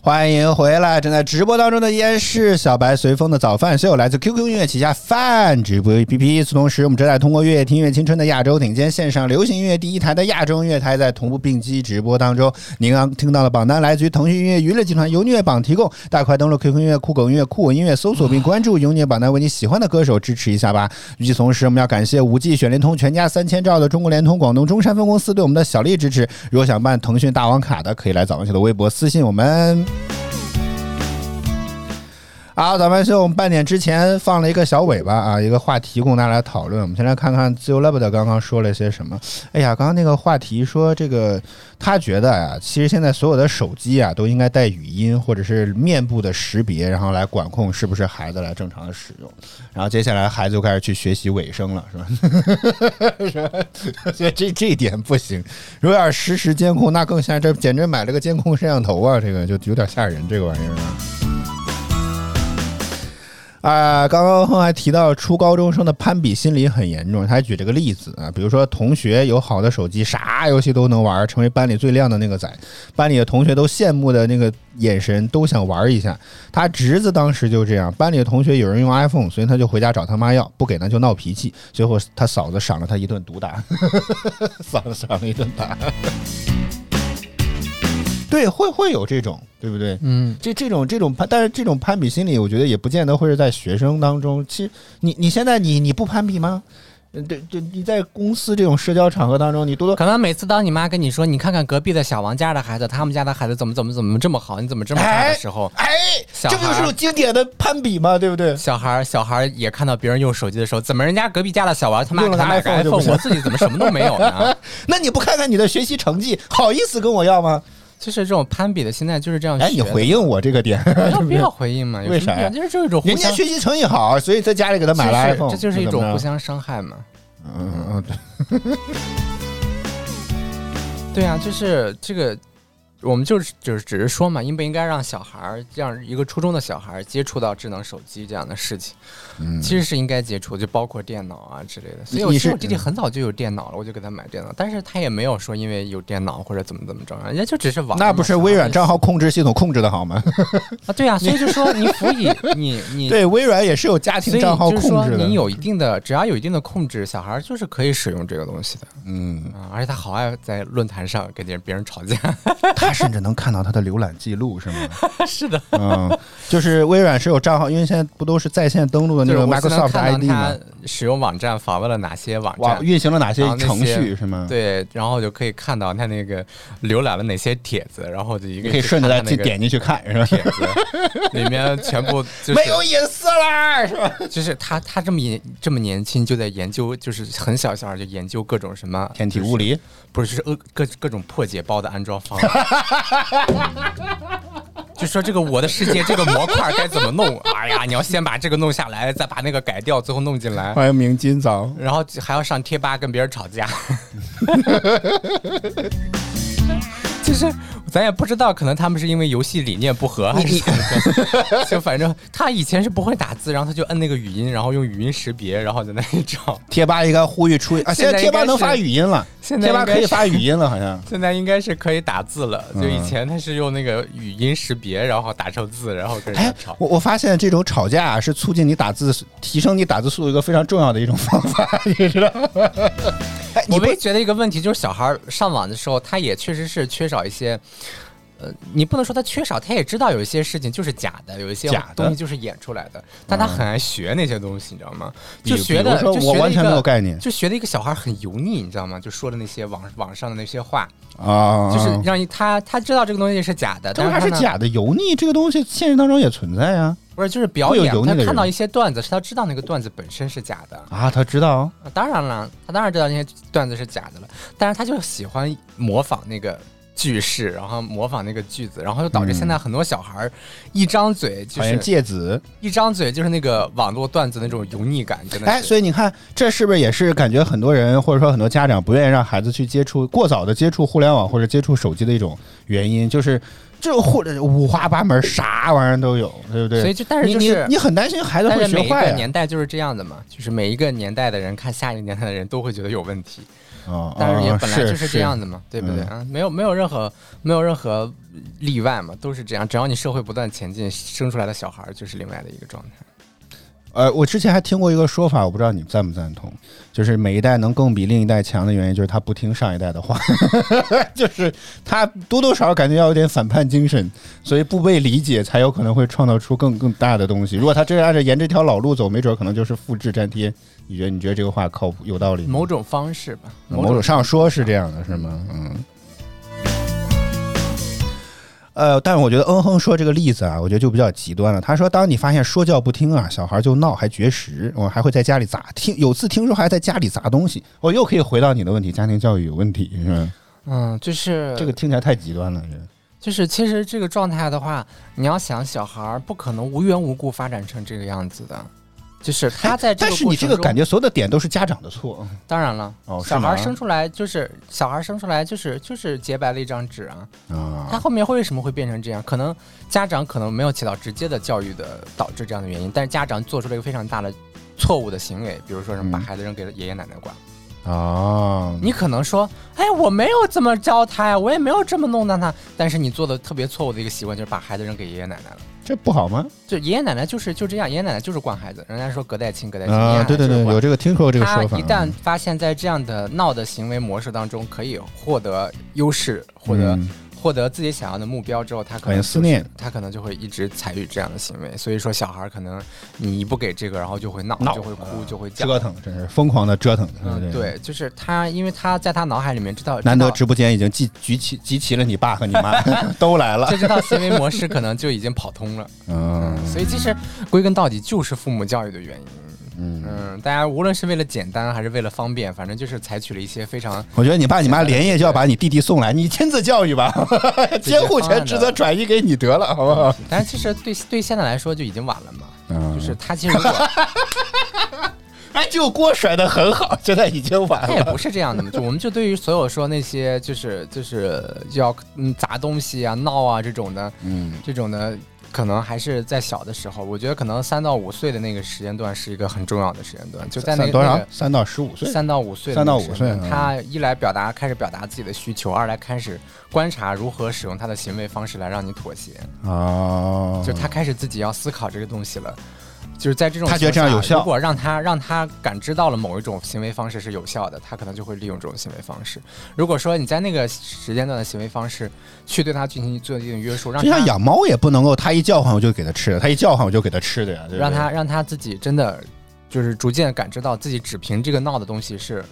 欢迎回来！正在直播当中的依然是小白随风的早饭秀，来自 QQ 音乐旗下饭直播 APP。与此同时，我们正在通过“月夜听音乐青春”的亚洲顶尖线上流行音乐第一台的亚洲音乐台，在同步并机直播当中。您刚听到的榜单来自于腾讯音乐娱乐集团由音乐榜提供，大快登录 QQ 音乐、酷狗音乐、酷我音乐搜索并关注由音乐榜单，为你喜欢的歌手支持一下吧。与此同时，我们要感谢五 G 选联通全家三千兆的中国联通广东中山分公司对我们的小力支持。如果想办腾讯大王卡的，可以来早饭秀的微博私信我们。好，咱们是我们半点之前放了一个小尾巴啊，一个话题供大家来讨论。我们先来看看自由 lab 的刚刚说了些什么。哎呀，刚刚那个话题说这个，他觉得啊，其实现在所有的手机啊都应该带语音或者是面部的识别，然后来管控是不是孩子来正常的使用。然后接下来孩子就开始去学习尾声了，是吧？所 以 这这一点不行。如果要是实时监控，那更像这简直买了个监控摄像头啊，这个就有点吓人，这个玩意儿啊。啊，刚刚还提到初高中生的攀比心理很严重，他还举这个例子啊，比如说同学有好的手机，啥游戏都能玩，成为班里最亮的那个仔，班里的同学都羡慕的那个眼神都想玩一下。他侄子当时就这样，班里的同学有人用 iPhone，所以他就回家找他妈要，不给呢就闹脾气，最后他嫂子赏了他一顿毒打，嫂子赏了一顿打。对，会会有这种，对不对？嗯，这这种这种攀，但是这种攀比心理，我觉得也不见得会是在学生当中。其实，你你现在你你不攀比吗？嗯，对对，你在公司这种社交场合当中，你多多可能每次当你妈跟你说，你看看隔壁的小王家的孩子，他们家的孩子怎么怎么怎么这么好，你怎么这么差的时候，哎，小这不就是种经典的攀比吗？对不对？小孩儿小孩儿也看到别人用手机的时候，怎么人家隔壁家的小王他妈用了个给他买个 iPhone 我自己怎么什么都没有呢？那你不看看你的学习成绩，好意思跟我要吗？就是这种攀比的心态，就是这样。哎，你回应我这个点，没有 必要回应嘛？有为啥就是这种人家学习成绩好，所以在家里给他买了 iPhone，这就是一种互相伤害嘛。嗯嗯嗯，对。对啊，就是这个，我们就是就是只是说嘛，应不应该让小孩儿让一个初中的小孩儿接触到智能手机这样的事情？嗯其实是应该接触，就包括电脑啊之类的。所以我其实我弟弟很早就有电脑了，我就给他买电脑，但是他也没有说因为有电脑或者怎么怎么着，人家就只是玩。那不是微软账账号控制系统控制的好吗？啊？对啊，所以就说你辅以你你 对，微软也是有家庭账号就是说控制的。你有一定的，只要有一定的控制，小孩儿就是可以使用这个东西的嗯，啊。而且他好爱在论坛上跟别人吵架。他 甚至能看到他的浏览记录，是吗？是的，嗯，就是微软是有账号，因为现在不都是在线登录的那个就是我是能 Microsoft ID 到吗他？使用网站访问了哪些网，站。运行了哪些程些序是吗？，对，然后就可以看到他那个浏览了哪些帖子，然后就一个可以顺着再去去点进去看，是吧？帖子，里面全部就是 没有隐私啦，是吧？就是他他这么年这么年轻就在研究，就是很小小孩就研究各种什么天体物，理，不是就是呃各各种破解包的安装方案。就说这个我的世界这个模块该怎么弄？哎呀，你要先把这个弄下来，再把那个改掉，最后弄进来，欢迎明今早。然后还要上贴吧跟别人吵架。就是咱也不知道，可能他们是因为游戏理念不合，还是怎么着？就反正他以前是不会打字，然后他就摁那个语音，然后用语音识别，然后在那里找。贴吧应该呼吁出啊，现在贴吧能发语音了，现在贴吧可以发语音了，好像。现在应该是可以打字了，就嗯以前他是用那个语音识别，然后打成字，然后跟人哎家吵，。我我发现这种吵架啊是促进你打字、提升你打字速度一个非常重要的一种方法，你知道吗？哎，你不我唯一觉得一个问题就是小孩上网的时候，他也确实是缺少一些。呃，你不能说他缺少，他也知道有一些事情就是假的，有一些假的东西就是演出来的，但他很爱学那些东西，你知道吗？就学的，说就学的一我完全没有个概念就学的一个小孩很油腻，你知道吗？就说的那些网网上的那些话，啊，就是让一他他知道这个东西是假的，但是他是假的，油腻这个东西现实当中也存在啊不是就是表演会有油，腻他看到一些段子，是他知道那个段子本身是假的。啊，他知道啊当然了，他当然知道那些段子是假的了，但是他就喜欢模仿那个句式，然后模仿那个句子，然后就导致现在很多小孩儿一张嘴就是芥子，一张嘴就是那个网络段子那种油腻感，真的所以你看，这是不是也是感觉很多人或者说很多家长不愿意让孩子去接触过早的接触互联网或者接触手机的一种原因，就是这或者五花八门，啥玩意儿都有，对不对？所以就但是你就是你你很担心孩子会学坏啊。个年代就是这样的嘛，就是每一个年代的人看下一个年代的人都会觉得有问题，哦但是也哦本来就是这样的嘛，对不对嗯啊？没有没有任何没有任何例外嘛，都是这样。只要你社会不断前进，生出来的小孩就是另外的一个状态。呃，我之前还听过一个说法，我不知道你赞不赞同，就是每一代能更比另一代强的原因，就是他不听上一代的话，就是他多多少少感觉要有点反叛精神，所以不被理解，才有可能会创造出更更大的东西。如果他真按照沿这条老路走，没准可能就是复制粘贴。你觉得你觉得这个话靠谱有道理吗？某种方式吧，某种上说是这样的，是吗？嗯。呃，但是我觉得嗯哼说这个例子啊，我觉得就比较极端了。他说，当你发现说教不听啊，小孩就闹，还绝食，我还会在家里砸听，有次听说还在家里砸东西，我又可以回到你的问题，家庭教育有问题是吧？嗯，就是这个听起来太极端了，就是其实这个状态的话，你要想小孩儿不可能无缘无故发展成这个样子的。就是他在这个但是你这个感觉所有的点都是家长的错，当然了，哦，小孩生出来就是小孩生出来就是就是洁白的一张纸啊，他啊，后面会为什么会变成这样？可能家长可能没有起到直接的教育的导致这样的原因，但是家长做出了一个非常大的错误的行为，比如说什么把嗯孩子扔给了爷爷奶奶管。哦，你可能说，哎，我没有这么教他呀，我也没有这么弄的他，但是你做的特别错误的一个习惯就是把孩子扔给爷爷奶奶了。这不好吗？就爷爷奶奶就是就这样，爷爷奶奶就是惯孩子，人家说隔代亲隔代亲，对对对，有这个听说过这个说法。他一旦发现，在这样的闹的行为模式当中，可以获得优势，获得、嗯获得自己想要的目标之后，他可感能、觉思念，他可能就会一直采取这样的行为。所以说，小孩可能你一不给这个，然后就会闹，闹就会哭，呃就会叫。折腾，真是疯狂的折腾。嗯，对，就是他，因为他在他脑海里面知道，难得直播间已经集集齐集齐了你爸和你妈 都来了就。这套行为模式可能就已经跑通了。嗯所以其实归根到底就是父母教育的原因。嗯，嗯，大家无论是为了简单还是为了方便，反正就是采取了一些非常我觉得你爸你妈连夜就要把你弟弟送来，你亲自教育吧，监护权职责转移给你得了，好不好？但是其实对对现在来说就已经晚了嘛。嗯就是他其实如果 哎，就锅甩的很好，现在已经晚了。也不是这样的嘛，就我们就对于所有说那些就是就是要嗯砸东西啊闹啊这种的嗯，这种的，可能还是在小的时候，我觉得可能三到五岁的那个时间段是一个很重要的时间段，就在那个三多少那？个三到十五岁。三到五岁三到五岁嗯他一来表达开始表达自己的需求，二来开始观察如何使用他的行为方式来让你妥协，哦，就他开始自己要思考这个东西了。就是在这种他觉得这样有效情况下如果让他让他感知到了某一种行为方式是有效的，他可能就会利用这种行为方式。如果说你在那个时间段的行为方式去对他进行做一定约束，让他就像养猫也不能够，他一叫唤我就给他吃，的，他一叫唤我就给他吃的呀，对对让他让他自己真的就是逐渐感知到自己只凭这个闹的东西是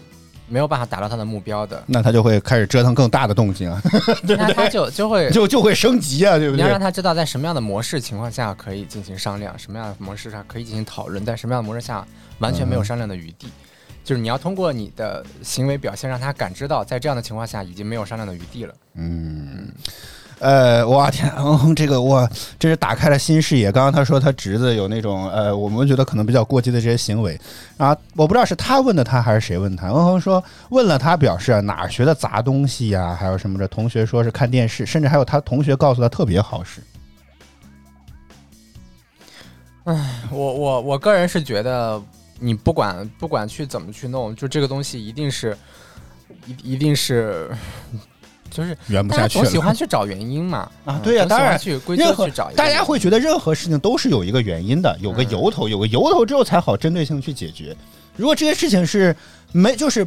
没有办法达到他的目标的，那他就会开始折腾更大的动静啊，那他就就会就就会升级啊，对不对？你要让他知道在什么样的模式情况下可以进行商量，什么样的模式上可以进行讨论，在什么样的模式下完全没有商量的余地。就是你要通过你的行为表现，让他感知到，在这样的情况下已经没有商量的余地了。嗯，呃，我天，嗯哼，这个我真是打开了新视野。刚刚他说他侄子有那种呃，我们觉得可能比较过激的这些行为，然后我不知道是他问的他还是谁问他。嗯哼说问了他，表示啊哪学的砸东西呀、还有什么的。同学说是看电视，甚至还有他同学告诉他特别好使。我我我个人是觉得，你不管不管去怎么去弄，就这个东西一定是一一定是。就是圆不下去了总喜欢去找原因嘛 嗯啊对呀总喜欢当然去归任何咎去找大家会觉得任何事情都是有一个原因的，有个嗯由头，有个由头之后才好针对性去解决。如果这些事情是没，就是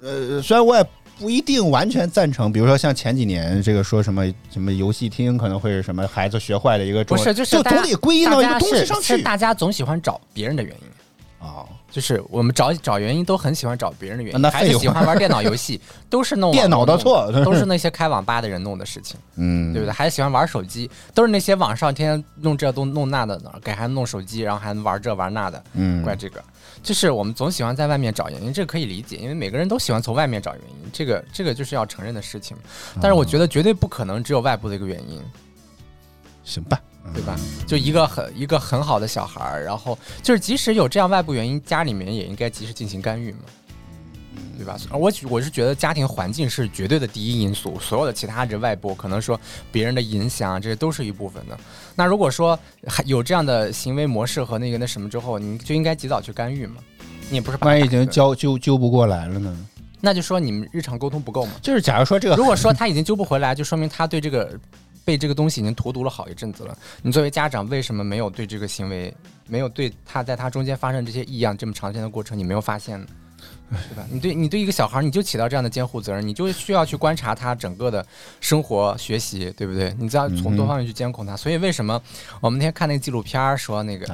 呃，虽然我也不一定完全赞成，比如说像前几年这个说什么什么游戏厅可能会是什么孩子学坏的一个，不是就是就总得归因到一个东西上去大家是是大家总喜欢找别人的原因。啊。就是我们找找原因都很喜欢找别人的原因，孩子喜欢玩电脑游戏，都是弄电脑的错。都是那些开网吧的人弄的事情，嗯，对不对？孩子喜欢玩手机，都是那些网上天天弄这弄弄那的，给孩子弄手机，然后还玩这玩那的，嗯。怪这个。就是我们总喜欢在外面找原因，这个可以理解，因为每个人都喜欢从外面找原因，这个这个就是要承认的事情。但是我觉得绝对不可能只有外部的一个原因，行吧，对吧？就一个很一个很好的小孩儿，然后就是即使有这样外部原因，家里面也应该及时进行干预嘛，对吧？我我是觉得家庭环境是绝对的第一因素，所有的其他这外部可能说别人的影响，这些都是一部分的。那如果说还有这样的行为模式和那个那什么之后，你就应该及早去干预嘛。你也不是万一已经打断揪揪揪不过来了呢？那就说你们日常沟通不够嘛。就是假如说这个如果说他已经揪不回来，就说明他对这个被这个东西已经荼毒了好一阵子了。你作为家长，为什么没有对这个行为，没有对他在他中间发生这些异样这么长时间的过程，你没有发现呢？对吧？你对你对一个小孩，你就起到这样的监护责任，你就需要去观察他整个的生活、学习，对不对？你再从多方面去监控他。所以为什么我们那天看那个纪录片儿说那个，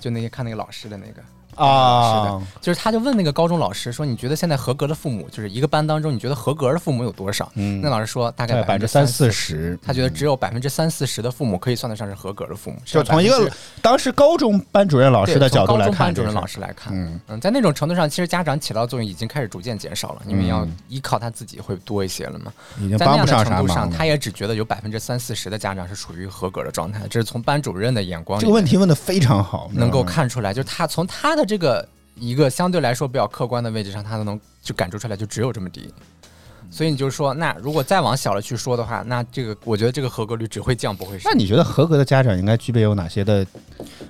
就那天看那个老师的那个。啊？是的就是他就问那个高中老师说：“你觉得现在合格的父母，就是一个班当中，你觉得合格的父母有多少？”嗯那老师说大概百分之三四十，他觉得只有百分之三四十的父母可以算得上是合格的父母。就从一个当时高中班主任老师的角度来看，高中班主任老师来看，嗯嗯，在那种程度上，其实家长起到作用已经开始逐渐减少了，因为要依靠他自己会多一些了嘛。已经在那样的帮不上啥程度上。他也只觉得有百分之三四十的家长是处于合格的状态，这是从班主任的眼光这个问题问的非常好，能够看出来，就是他从他的这个一个相对来说比较客观的位置上，他都能就感受出来，就只有这么低。所以你就说，那如果再往小了去说的话，那这个我觉得这个合格率只会降不会升。那你觉得合格的家长应该具备有哪些的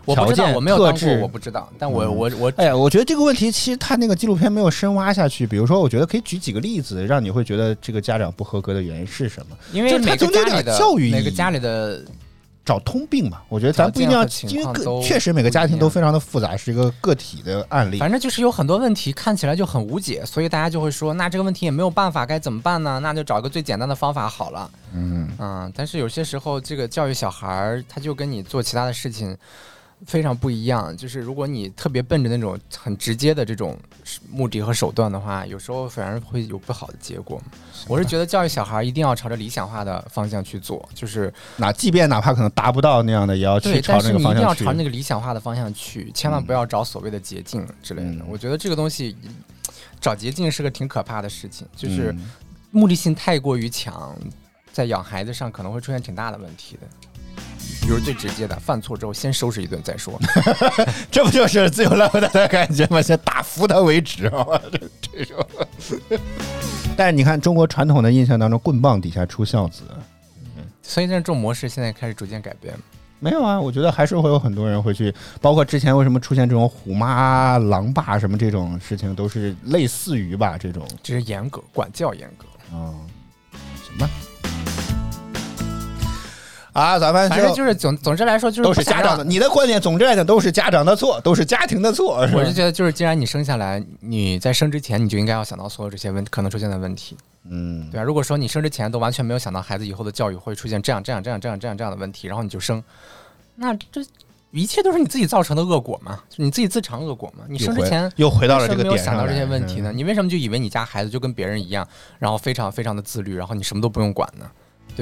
我不知道，条件我没有当过，特质我不知道。但我嗯我我哎呀，我觉得这个问题其实他那个纪录片没有深挖下去。比如说，我觉得可以举几个例子，让你会觉得这个家长不合格的原因是什么？因为每个家里的教育每个家里的找通病嘛。我觉得咱不一定要，因为各和情况都确实每个家庭都非常的复杂，是一个个体的案例。反正就是有很多问题看起来就很无解，所以大家就会说，那这个问题也没有办法，该怎么办呢？那就找一个最简单的方法好了。嗯，嗯，但是有些时候，这个教育小孩儿，他就跟你做其他的事情非常不一样。就是如果你特别奔着那种很直接的这种目的和手段的话，有时候反而会有不好的结果。我是觉得教育小孩一定要朝着理想化的方向去做，就是哪即便哪怕可能达不到那样的，也要去，朝那但是你一个方向去。定要朝那个理想化的方向去，千万不要找所谓的捷径之类的。嗯我觉得这个东西找捷径是个挺可怕的事情，就是嗯目的性太过于强，在养孩子上可能会出现挺大的问题的。比如最直接的，犯错之后先收拾一顿再说。这不就是自由落体的感觉吗？先打服他为止啊！这这种。但是你看，中国传统的印象当中，棍棒底下出孝子，嗯所以这种模式现在开始逐渐改变。没有啊？我觉得还是会有很多人会去，包括之前为什么出现这种虎妈狼爸什么这种事情，都是类似于吧这种。就是严格管教，严格。嗯，什么？啊，咱们反正就是总总之来说，就是都是家长的。你的观点，总之来讲都是家长的错，都是家庭的错。是我是觉得，就是既然你生下来，你在生之前你就应该要想到所有这些问可能出现的问题。嗯，对啊，如果说你生之前都完全没有想到孩子以后的教育会出现这样这样这样这样这样这样的问题，然后你就生，那这一切都是你自己造成的恶果嘛，你自己自尝恶果嘛。你生之前又回到了这个点想到这些问题呢？嗯你为什么就以为你家孩子就跟别人一样，然后非常非常的自律，然后你什么都不用管呢？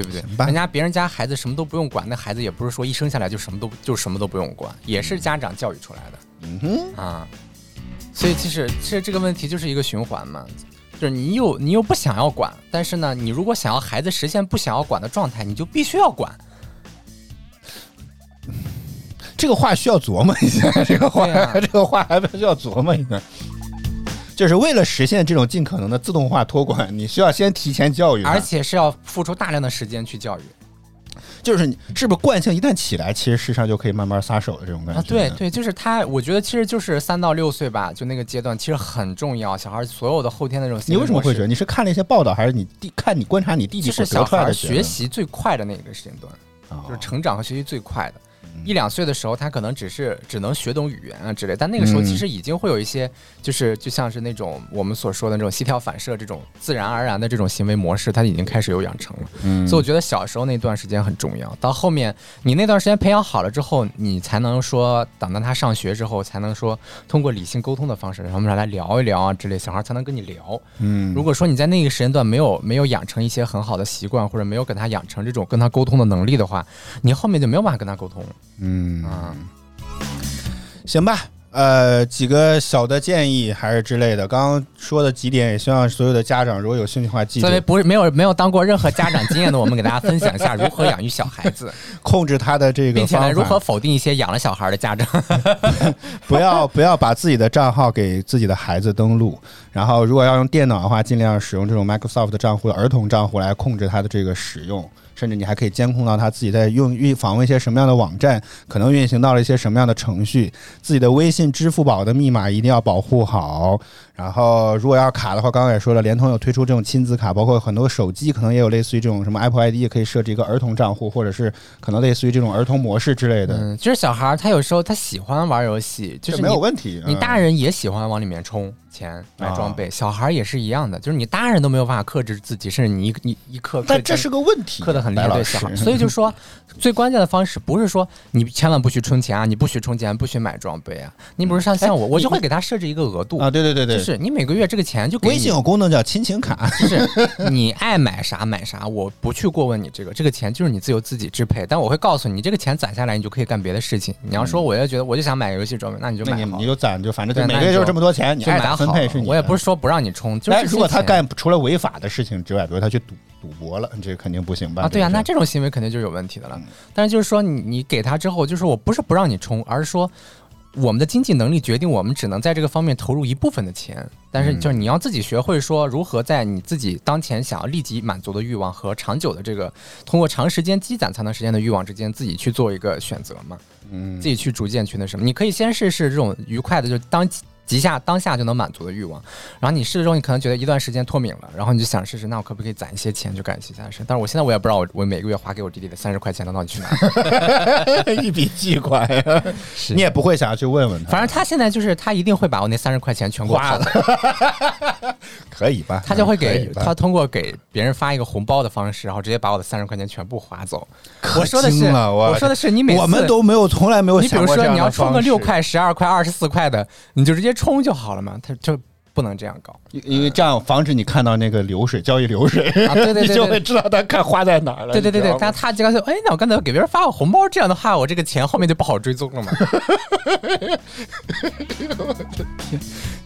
对不对？人家别人家孩子什么都不用管，那孩子也不是说一生下来就什么都就什么都不用管，也是家长教育出来的。嗯哼，啊，所以其实其实这个问题就是一个循环嘛，就是你又你又不想要管，但是呢，你如果想要孩子实现不想要管的状态，你就必须要管。这个话需要琢磨一下，这个话、啊这个话还需要琢磨一下。就是为了实现这种尽可能的自动化托管，你需要先提前教育，而且是要付出大量的时间去教育就是你是不是惯性一旦起来，其实事实上就可以慢慢撒手的这种感觉。啊。对，对，就是他，我觉得其实就是三到六岁吧，就那个阶段其实很重要。小孩所有的后天的这种行你为什么会觉得？你是看了一些报道，还是你弟看你观察你弟弟就是小孩？学习最快的那个时间段，哦就是成长和学习最快的。嗯一两岁的时候，他可能只是只能学懂语言啊之类，但那个时候嗯其实已经会有一些，就是就像是那种我们所说的那种膝跳反射这种自然而然的这种行为模式，他已经开始有养成了。嗯所以我觉得小时候那段时间很重要，到后面你那段时间培养好了之后，你才能说等到他上学之后，才能说通过理性沟通的方式，让我们来聊一聊啊之类，小孩才能跟你聊。嗯，如果说你在那个时间段没有没有养成一些很好的习惯，或者没有给他养成这种跟他沟通的能力的话，你后面就没有办法跟他沟通了嗯啊。行吧，呃，几个小的建议还是之类的。刚刚说的几点，也希望所有的家长如果有兴趣的话，记住作为不是没有没有当过任何家长经验的我们，给大家分享一下如何养育小孩子，控制他的这个并且，呢如何否定一些养了小孩的家长。不要不要把自己的账号给自己的孩子登录，然后如果要用电脑的话，尽量使用这种 Microsoft 账户的儿童账户来控制他的这个使用，甚至你还可以监控到他自己在用运访问一些什么样的网站，可能运行到了一些什么样的程序，自己的微信、支付宝的密码一定要保护好。然后如果要卡的话，刚刚也说了，联通有推出这种亲子卡，包括很多手机可能也有类似于这种什么 Apple ID 可以设置一个儿童账户，或者是可能类似于这种儿童模式之类的，嗯，就是小孩他有时候他喜欢玩游戏，就是没有问题。嗯你大人也喜欢往里面充钱买装备，小孩也是一样的，就是你大人都没有办法克制自己，甚至你一你一克，但这是个问题，克的很厉害。所以就说，最关键的方式不是说你千万不许充钱啊，你不许充钱，不许买装备啊。你比如像像我，我就会给他设置一个额度啊，对对对对，就是你每个月这个钱就微信有功能叫亲情卡，就是你爱买啥买啥，我不去过问你这个，这个钱就是你自由自己支配。但我会告诉你，这个钱攒下来，你就可以干别的事情。你要说我要觉得我就想买游戏装备，那你就买好你就攒，就反正每个月就这么多钱，你爱咋分配是你。我也不是说不让你充，就是但如果他干除了违法的事情之外，比如他去赌赌博了，这肯定不行吧？啊，对啊，那这种行为肯定就是有问题的了嗯。但是就是说你你给他之后，就是我不是不让你充，而是说。我们的经济能力决定我们只能在这个方面投入一部分的钱，但是就是你要自己学会说如何在你自己当前想要立即满足的欲望和长久的这个通过长时间积攒才能实现的欲望之间，自己去做一个选择嘛，嗯自己去逐渐去那什么。你可以先试试这种愉快的，就当即下当下就能满足的欲望，然后你试了之后，你可能觉得一段时间脱敏了，然后你就想试试，那我可不可以攒一些钱去干其他的事？但是我现在我也不知道我我每个月花给我弟弟的三十块钱，他 到底去哪儿？一笔巨款呀，你也不会想要去问问他，反正他现在就是他一定会把我那三十块钱全给我花了，可以吧？他就会给他通过给别人发一个红包的方式，然后直接把我的三十块钱全部划走。我说的是，我我说的是你每次我们都没有从来没有你比如想过这样的说你要充个六，块、十二块、二十四块的，你就直接充就好了嘛，他就不能这样搞。因因为这样防止你看到那个流水交易流水，啊对对对 你就会知道他看花在哪儿了。对对对对你，知道但他这个就哎，那我刚才给别人发个红包，这样的话，我这个钱后面就不好追踪了嘛。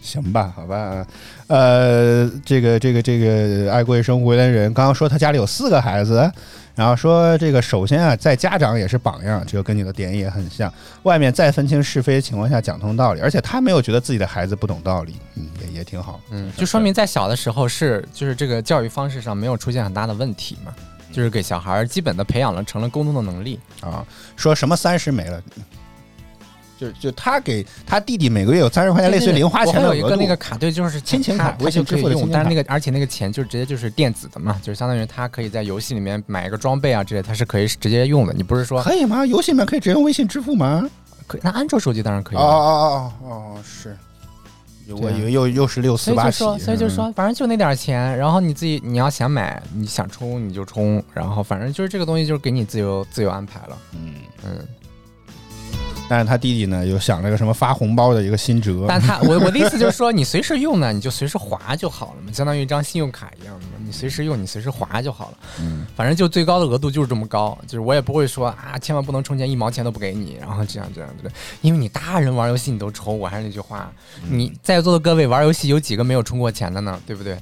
行吧，好吧，呃，这个这个这个爱贵生无人人刚刚说他家里有四个孩子，然后说这个首先啊，在家长也是榜样，这个跟你的点也很像。外面再分清是非的情况下讲通道理，而且他没有觉得自己的孩子不懂道理，嗯，也也挺好。嗯，就说明在小的时候是就是这个教育方式上没有出现很大的问题嘛，就是给小孩儿基本的培养了成了沟通的能力。啊，说什么三十没了，就就他给他弟弟每个月有三十块钱类似于零花钱的额度，我有一个那个卡，对，就是亲情卡微信可以用，但是那个而且那个钱就直接就是电子的嘛，就是相当于他可以在游戏里面买一个装备啊之类，他是可以直接用的。你不是说可以吗？游戏里面可以直接用微信支付吗？可以？那安卓手机当然可以哦了。哦哦哦，是。我以为又又是六四八起，所以就说，反正就那点钱，然后你自己你要想买，你想充你就充，然后反正就是这个东西就是给你自由自由安排了。嗯，嗯，但是他弟弟呢，又想了个什么发红包的一个新辙，但他我 我的意思就是说，你随时用呢，你就随时划就好了嘛，相当于一张信用卡一样的嘛，你随时用，你随时划就好了。嗯，反正就最高的额度就是这么高，就是我也不会说啊，千万不能充钱，一毛钱都不给你，然后这样这样对，因为你大人玩游戏你都充，我还是那句话，嗯你在座的各位玩游戏有几个没有充过钱的呢？对不对？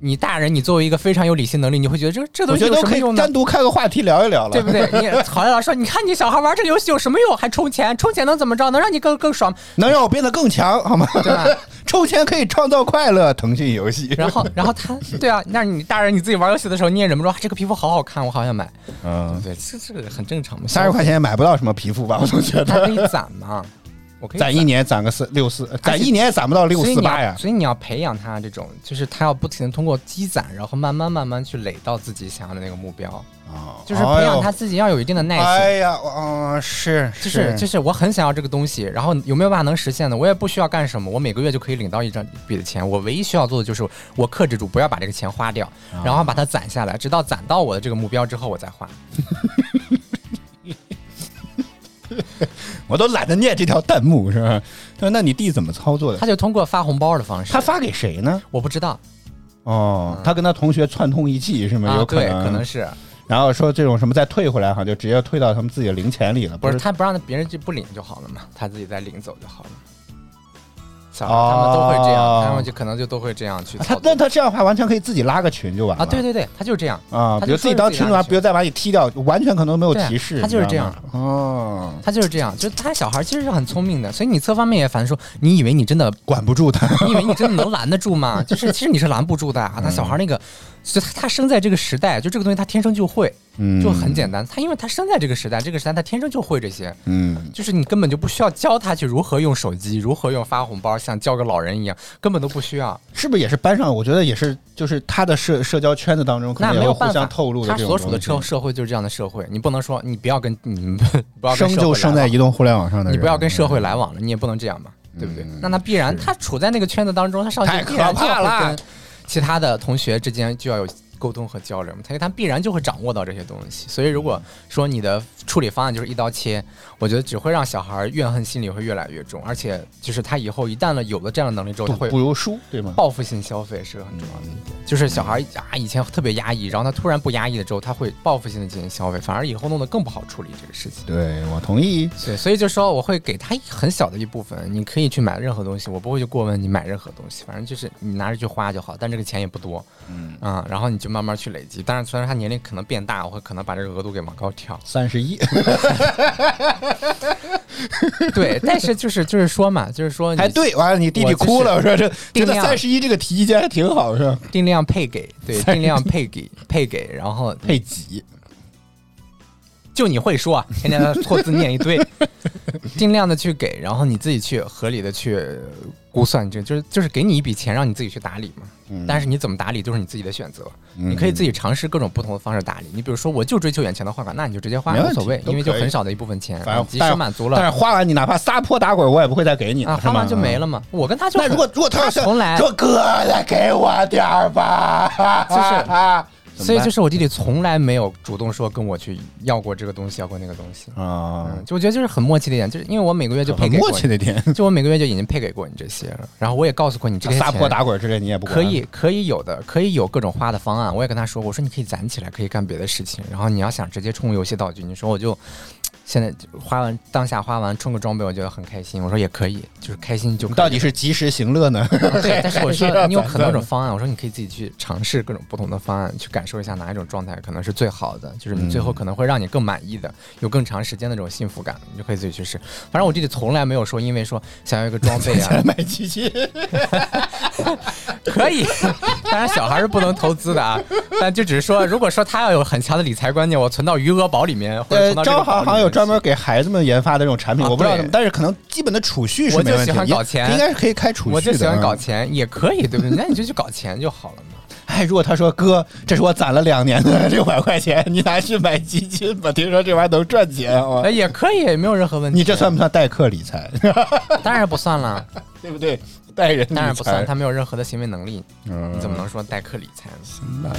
你大人，你作为一个非常有理性能力，你会觉得这这东西都可以有什么用呢单？独开个话题聊一聊了，对不对？你 好像老说，你看你小孩玩这个游戏有什么用？还充钱，充钱能怎么着？能让你更更爽，能让我变得更强，好吗？对吧？充钱可以创造快乐，腾讯游戏。然后，然后他，对啊，那你大人你自己玩游戏的时候，你也忍不住，啊这个皮肤好好看，我好想买，嗯，对，这这个很正常嘛。三十块钱也买不到什么皮肤吧？我总觉得他可以攒嘛，我可以攒一年攒个四六四，攒一年也攒不到六四八呀。所以你要培养他这种，就是他要不停的通过积攒，然后慢慢慢慢去垒到自己想要的那个目标，啊就是培养他自己要有一定的耐心。哎呀，嗯，是就是就是我很想要这个东西，然后有没有办法能实现呢？我也不需要干什么，我每个月就可以领到一张一笔的钱。我唯一需要做的就是我克制住，不要把这个钱花掉，啊然后把它攒下来，直到攒到我的这个目标之后我再花。我都懒得念这条弹幕，是吧？他说那你弟怎么操作的？他就通过发红包的方式，他发给谁呢？我不知道哦，他跟他同学串通一气是吗？有能，可能是然后说这种什么再退回来哈，就直接退到他们自己的零钱里了，是？不是他不让别人就不领就好了嘛，他自己再领走就好了。小孩他们都会这样，哦他们就可能就都会这样去他作那他这样的话，完全可以自己拉个群就完了啊，对对对，他就是这样。啊，他就比如自己当群主啊，说是自己拉个比如再把你踢掉，完全可能没有对啊提示，他就是这样你知道吗哦，他就是这样，就是他小孩其实是很聪明的，所以你侧方面也反正说，你以为你真的，管不住他。你以为你真的能拦得住吗？就是其实你是拦不住的啊。他小孩那个就他他生在这个时代，就这个东西他天生就会，嗯就很简单。他因为他生在这个时代，这个时代他天生就会这些，嗯，就是你根本就不需要教他去如何用手机，如何用发红包，像教个老人一样，根本都不需要。是不是也是班上？我觉得也是，就是他的社社交圈子当中，可能没有办法相透露的他所处的社社会就是这样的社会，你不能说你不要跟你 不要跟生就生在移动互联网上的，你不要跟社会来往了，你也不能这样嘛，对不对？那他必然他处在那个圈子当中，他上太学必然就可怕了会跟其他的同学之间就要有沟通和交流嘛，他他必然就会掌握到这些东西。所以如果说你的处理方案就是一刀切，我觉得只会让小孩怨恨心理会越来越重，而且就是他以后一旦了有了这样的能力之后，他会不如输，对吗？报复性消费是个很重要的一点，就是小孩啊以前特别压抑，然后他突然不压抑了之后，他会报复性的进行消费，反而以后弄得更不好处理这个事情。对我同意。对，所以就说我会给他很小的一部分，你可以去买任何东西，我不会去过问你买任何东西，反正就是你拿着去花就好，但这个钱也不多，嗯啊、然后你就慢慢去累积。但是，虽然他年龄可能变大，我会可能把这个额度给往高调，三十一，对，但是就是就是说嘛，就是说你还对，完了你弟弟哭了，我说这觉得定量三十一这个提议还挺好，是吧？定量配给，对，定量配给配给，然后配几？就你会说啊，天天错字念一堆，尽量的去给，然后你自己去合理的去估算，这就是就是给你一笔钱，让你自己去打理嘛。但是你怎么打理都是你自己的选择，嗯。你可以自己尝试各种不同的方式打理。你比如说，我就追求眼前的花款，那你就直接花无所谓，因为就很少的一部分钱反正，及时满足了。但是花完你哪怕撒泼打滚，我也不会再给你了啊，花完就没了嘛。我跟他就很那如果如果他要是从来说哥再给我点儿吧，就是所以就是我弟弟从来没有主动说跟我去要过这个东西，要过那个东西。啊嗯，，就我觉得就是很默契的一点，就是因为我每个月就配给过你默契的点，就我每个月就已经配给过你这些了，然后我也告诉过你这些撒泼打滚之类你也不可以可以有的，可以有各种花的方案。我也跟他说，我说你可以攒起来，可以干别的事情。然后你要想直接充游戏道具，你说我就现在就花完当下花完充个装备，我觉得很开心。我说也可以，就是开心就到底是及时行乐呢？对，但是我说你有很多种方案，我说你可以自己去尝试各种不同的方案，去感受一下哪一种状态可能是最好的，就是你最后可能会让你更满意的，有更长时间的这种幸福感，你就可以自己去试。反正我弟弟从来没有说因为说想要一个装备啊，买机器，可以，当然小孩是不能投资的啊，但就只是说，如果说他要有很强的理财观念，我存到余额宝里面，或者呃存，到这个招行好像有专门给。孩子们研发的这种产品，啊我不知道怎么，但是可能基本的储蓄是我就喜没问题的，欢搞钱应该是可以开储蓄的。我就喜欢搞嗯。钱，也可以，对不对？那你就去搞钱就好了嘛。哎，如果他说哥，这是我攒了两年的六百块钱，你拿去买基金吧，听说这玩意儿能赚钱啊哎，。也可以，也没有任何问题。你这算不算代客理财？当然不算了，对不对？代人当然不算，他没有任何的行为能力，嗯你怎么能说代客理财呢？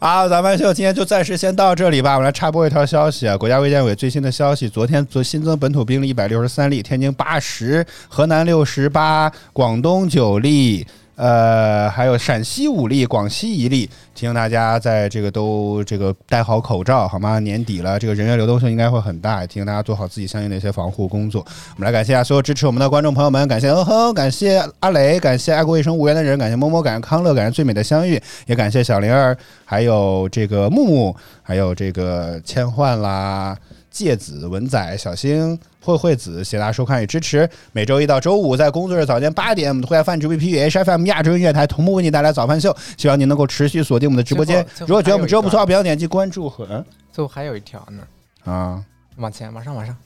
啊，咱们就今天就暂时先到这里吧。我们来插播一条消息啊，国家卫健委最新的消息，昨天昨新增本土病例一百六十三例，天津八十，河南六十八，广东九例。呃，还有陕西五例，广西一例，提醒大家在这个都这个戴好口罩，好吗？年底了，这个人员流动性应该会很大，提醒大家做好自己相应的一些防护工作。我们来感谢一下所有支持我们的观众朋友们，感谢嗯哼，感谢阿雷，感谢爱国卫生无缘的人，感谢摸摸，感谢康乐，感谢最美的相遇，也感谢小灵儿，还有这个木木，还有这个千幻啦。芥子、文仔、小星、慧慧子，谢谢大家收看与支持。每周一到周五在工作日早间八点，我们会在饭直播 P H F M 亚洲音乐台同步为你带来早饭秀。希望您能够持续锁定我们的直播间。如果觉得我们直播不错，不要点击关注和嗯最后还有一条呢，啊，往前，往上，往上。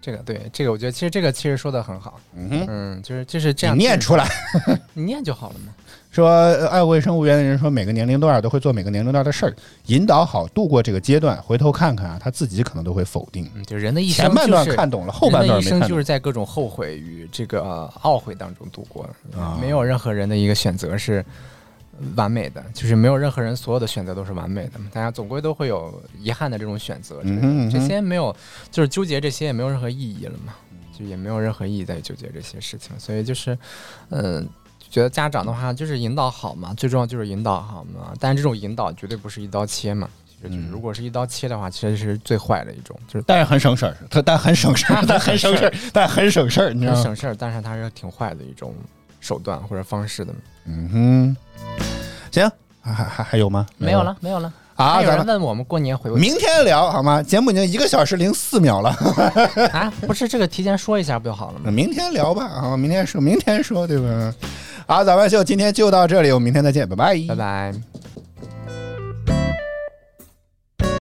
这个对，这个我觉得其实这个其实说的很好，嗯哼，嗯，就是就是这样，你念出来。你念就好了嘛。说呃爱卫生无缘的人说，每个年龄段都会做每个年龄段的事儿，引导好度过这个阶段。回头看看啊，他自己可能都会否定。嗯，就人的一生前半段就是看懂了，后半段没看懂一生就是。在各种后悔与这个呃懊悔当中度过的，啊没有任何人的一个选择是完美的，就是没有任何人所有的选择都是完美的，大家总归都会有遗憾的这种选择之类的，嗯哼嗯哼这些没有，就是纠结这些也没有任何意义了嘛，就也没有任何意义在纠结这些事情，所以就是，嗯。觉得家长的话就是引导好嘛，最重要就是引导好嘛。但是这种引导绝对不是一刀切嘛，其实就如果是一刀切的话，其实是最坏的一种，就是但是很省事儿，他 但很省事儿，但很省事儿，但很省事儿，你知道吗？很省事儿，但是它是挺坏的一种手段或者方式的。嗯哼，行，还还还还有吗？没有了，没有了。好，还有咱们人问我们过年回不明天聊好吗？节目已经一个小时零四秒了，啊？不是这个提前说一下不就好了吗？明天聊吧啊，明天说，明天说，对吧？好，咱们就今天就到这里，我们明天再见，拜拜，拜拜。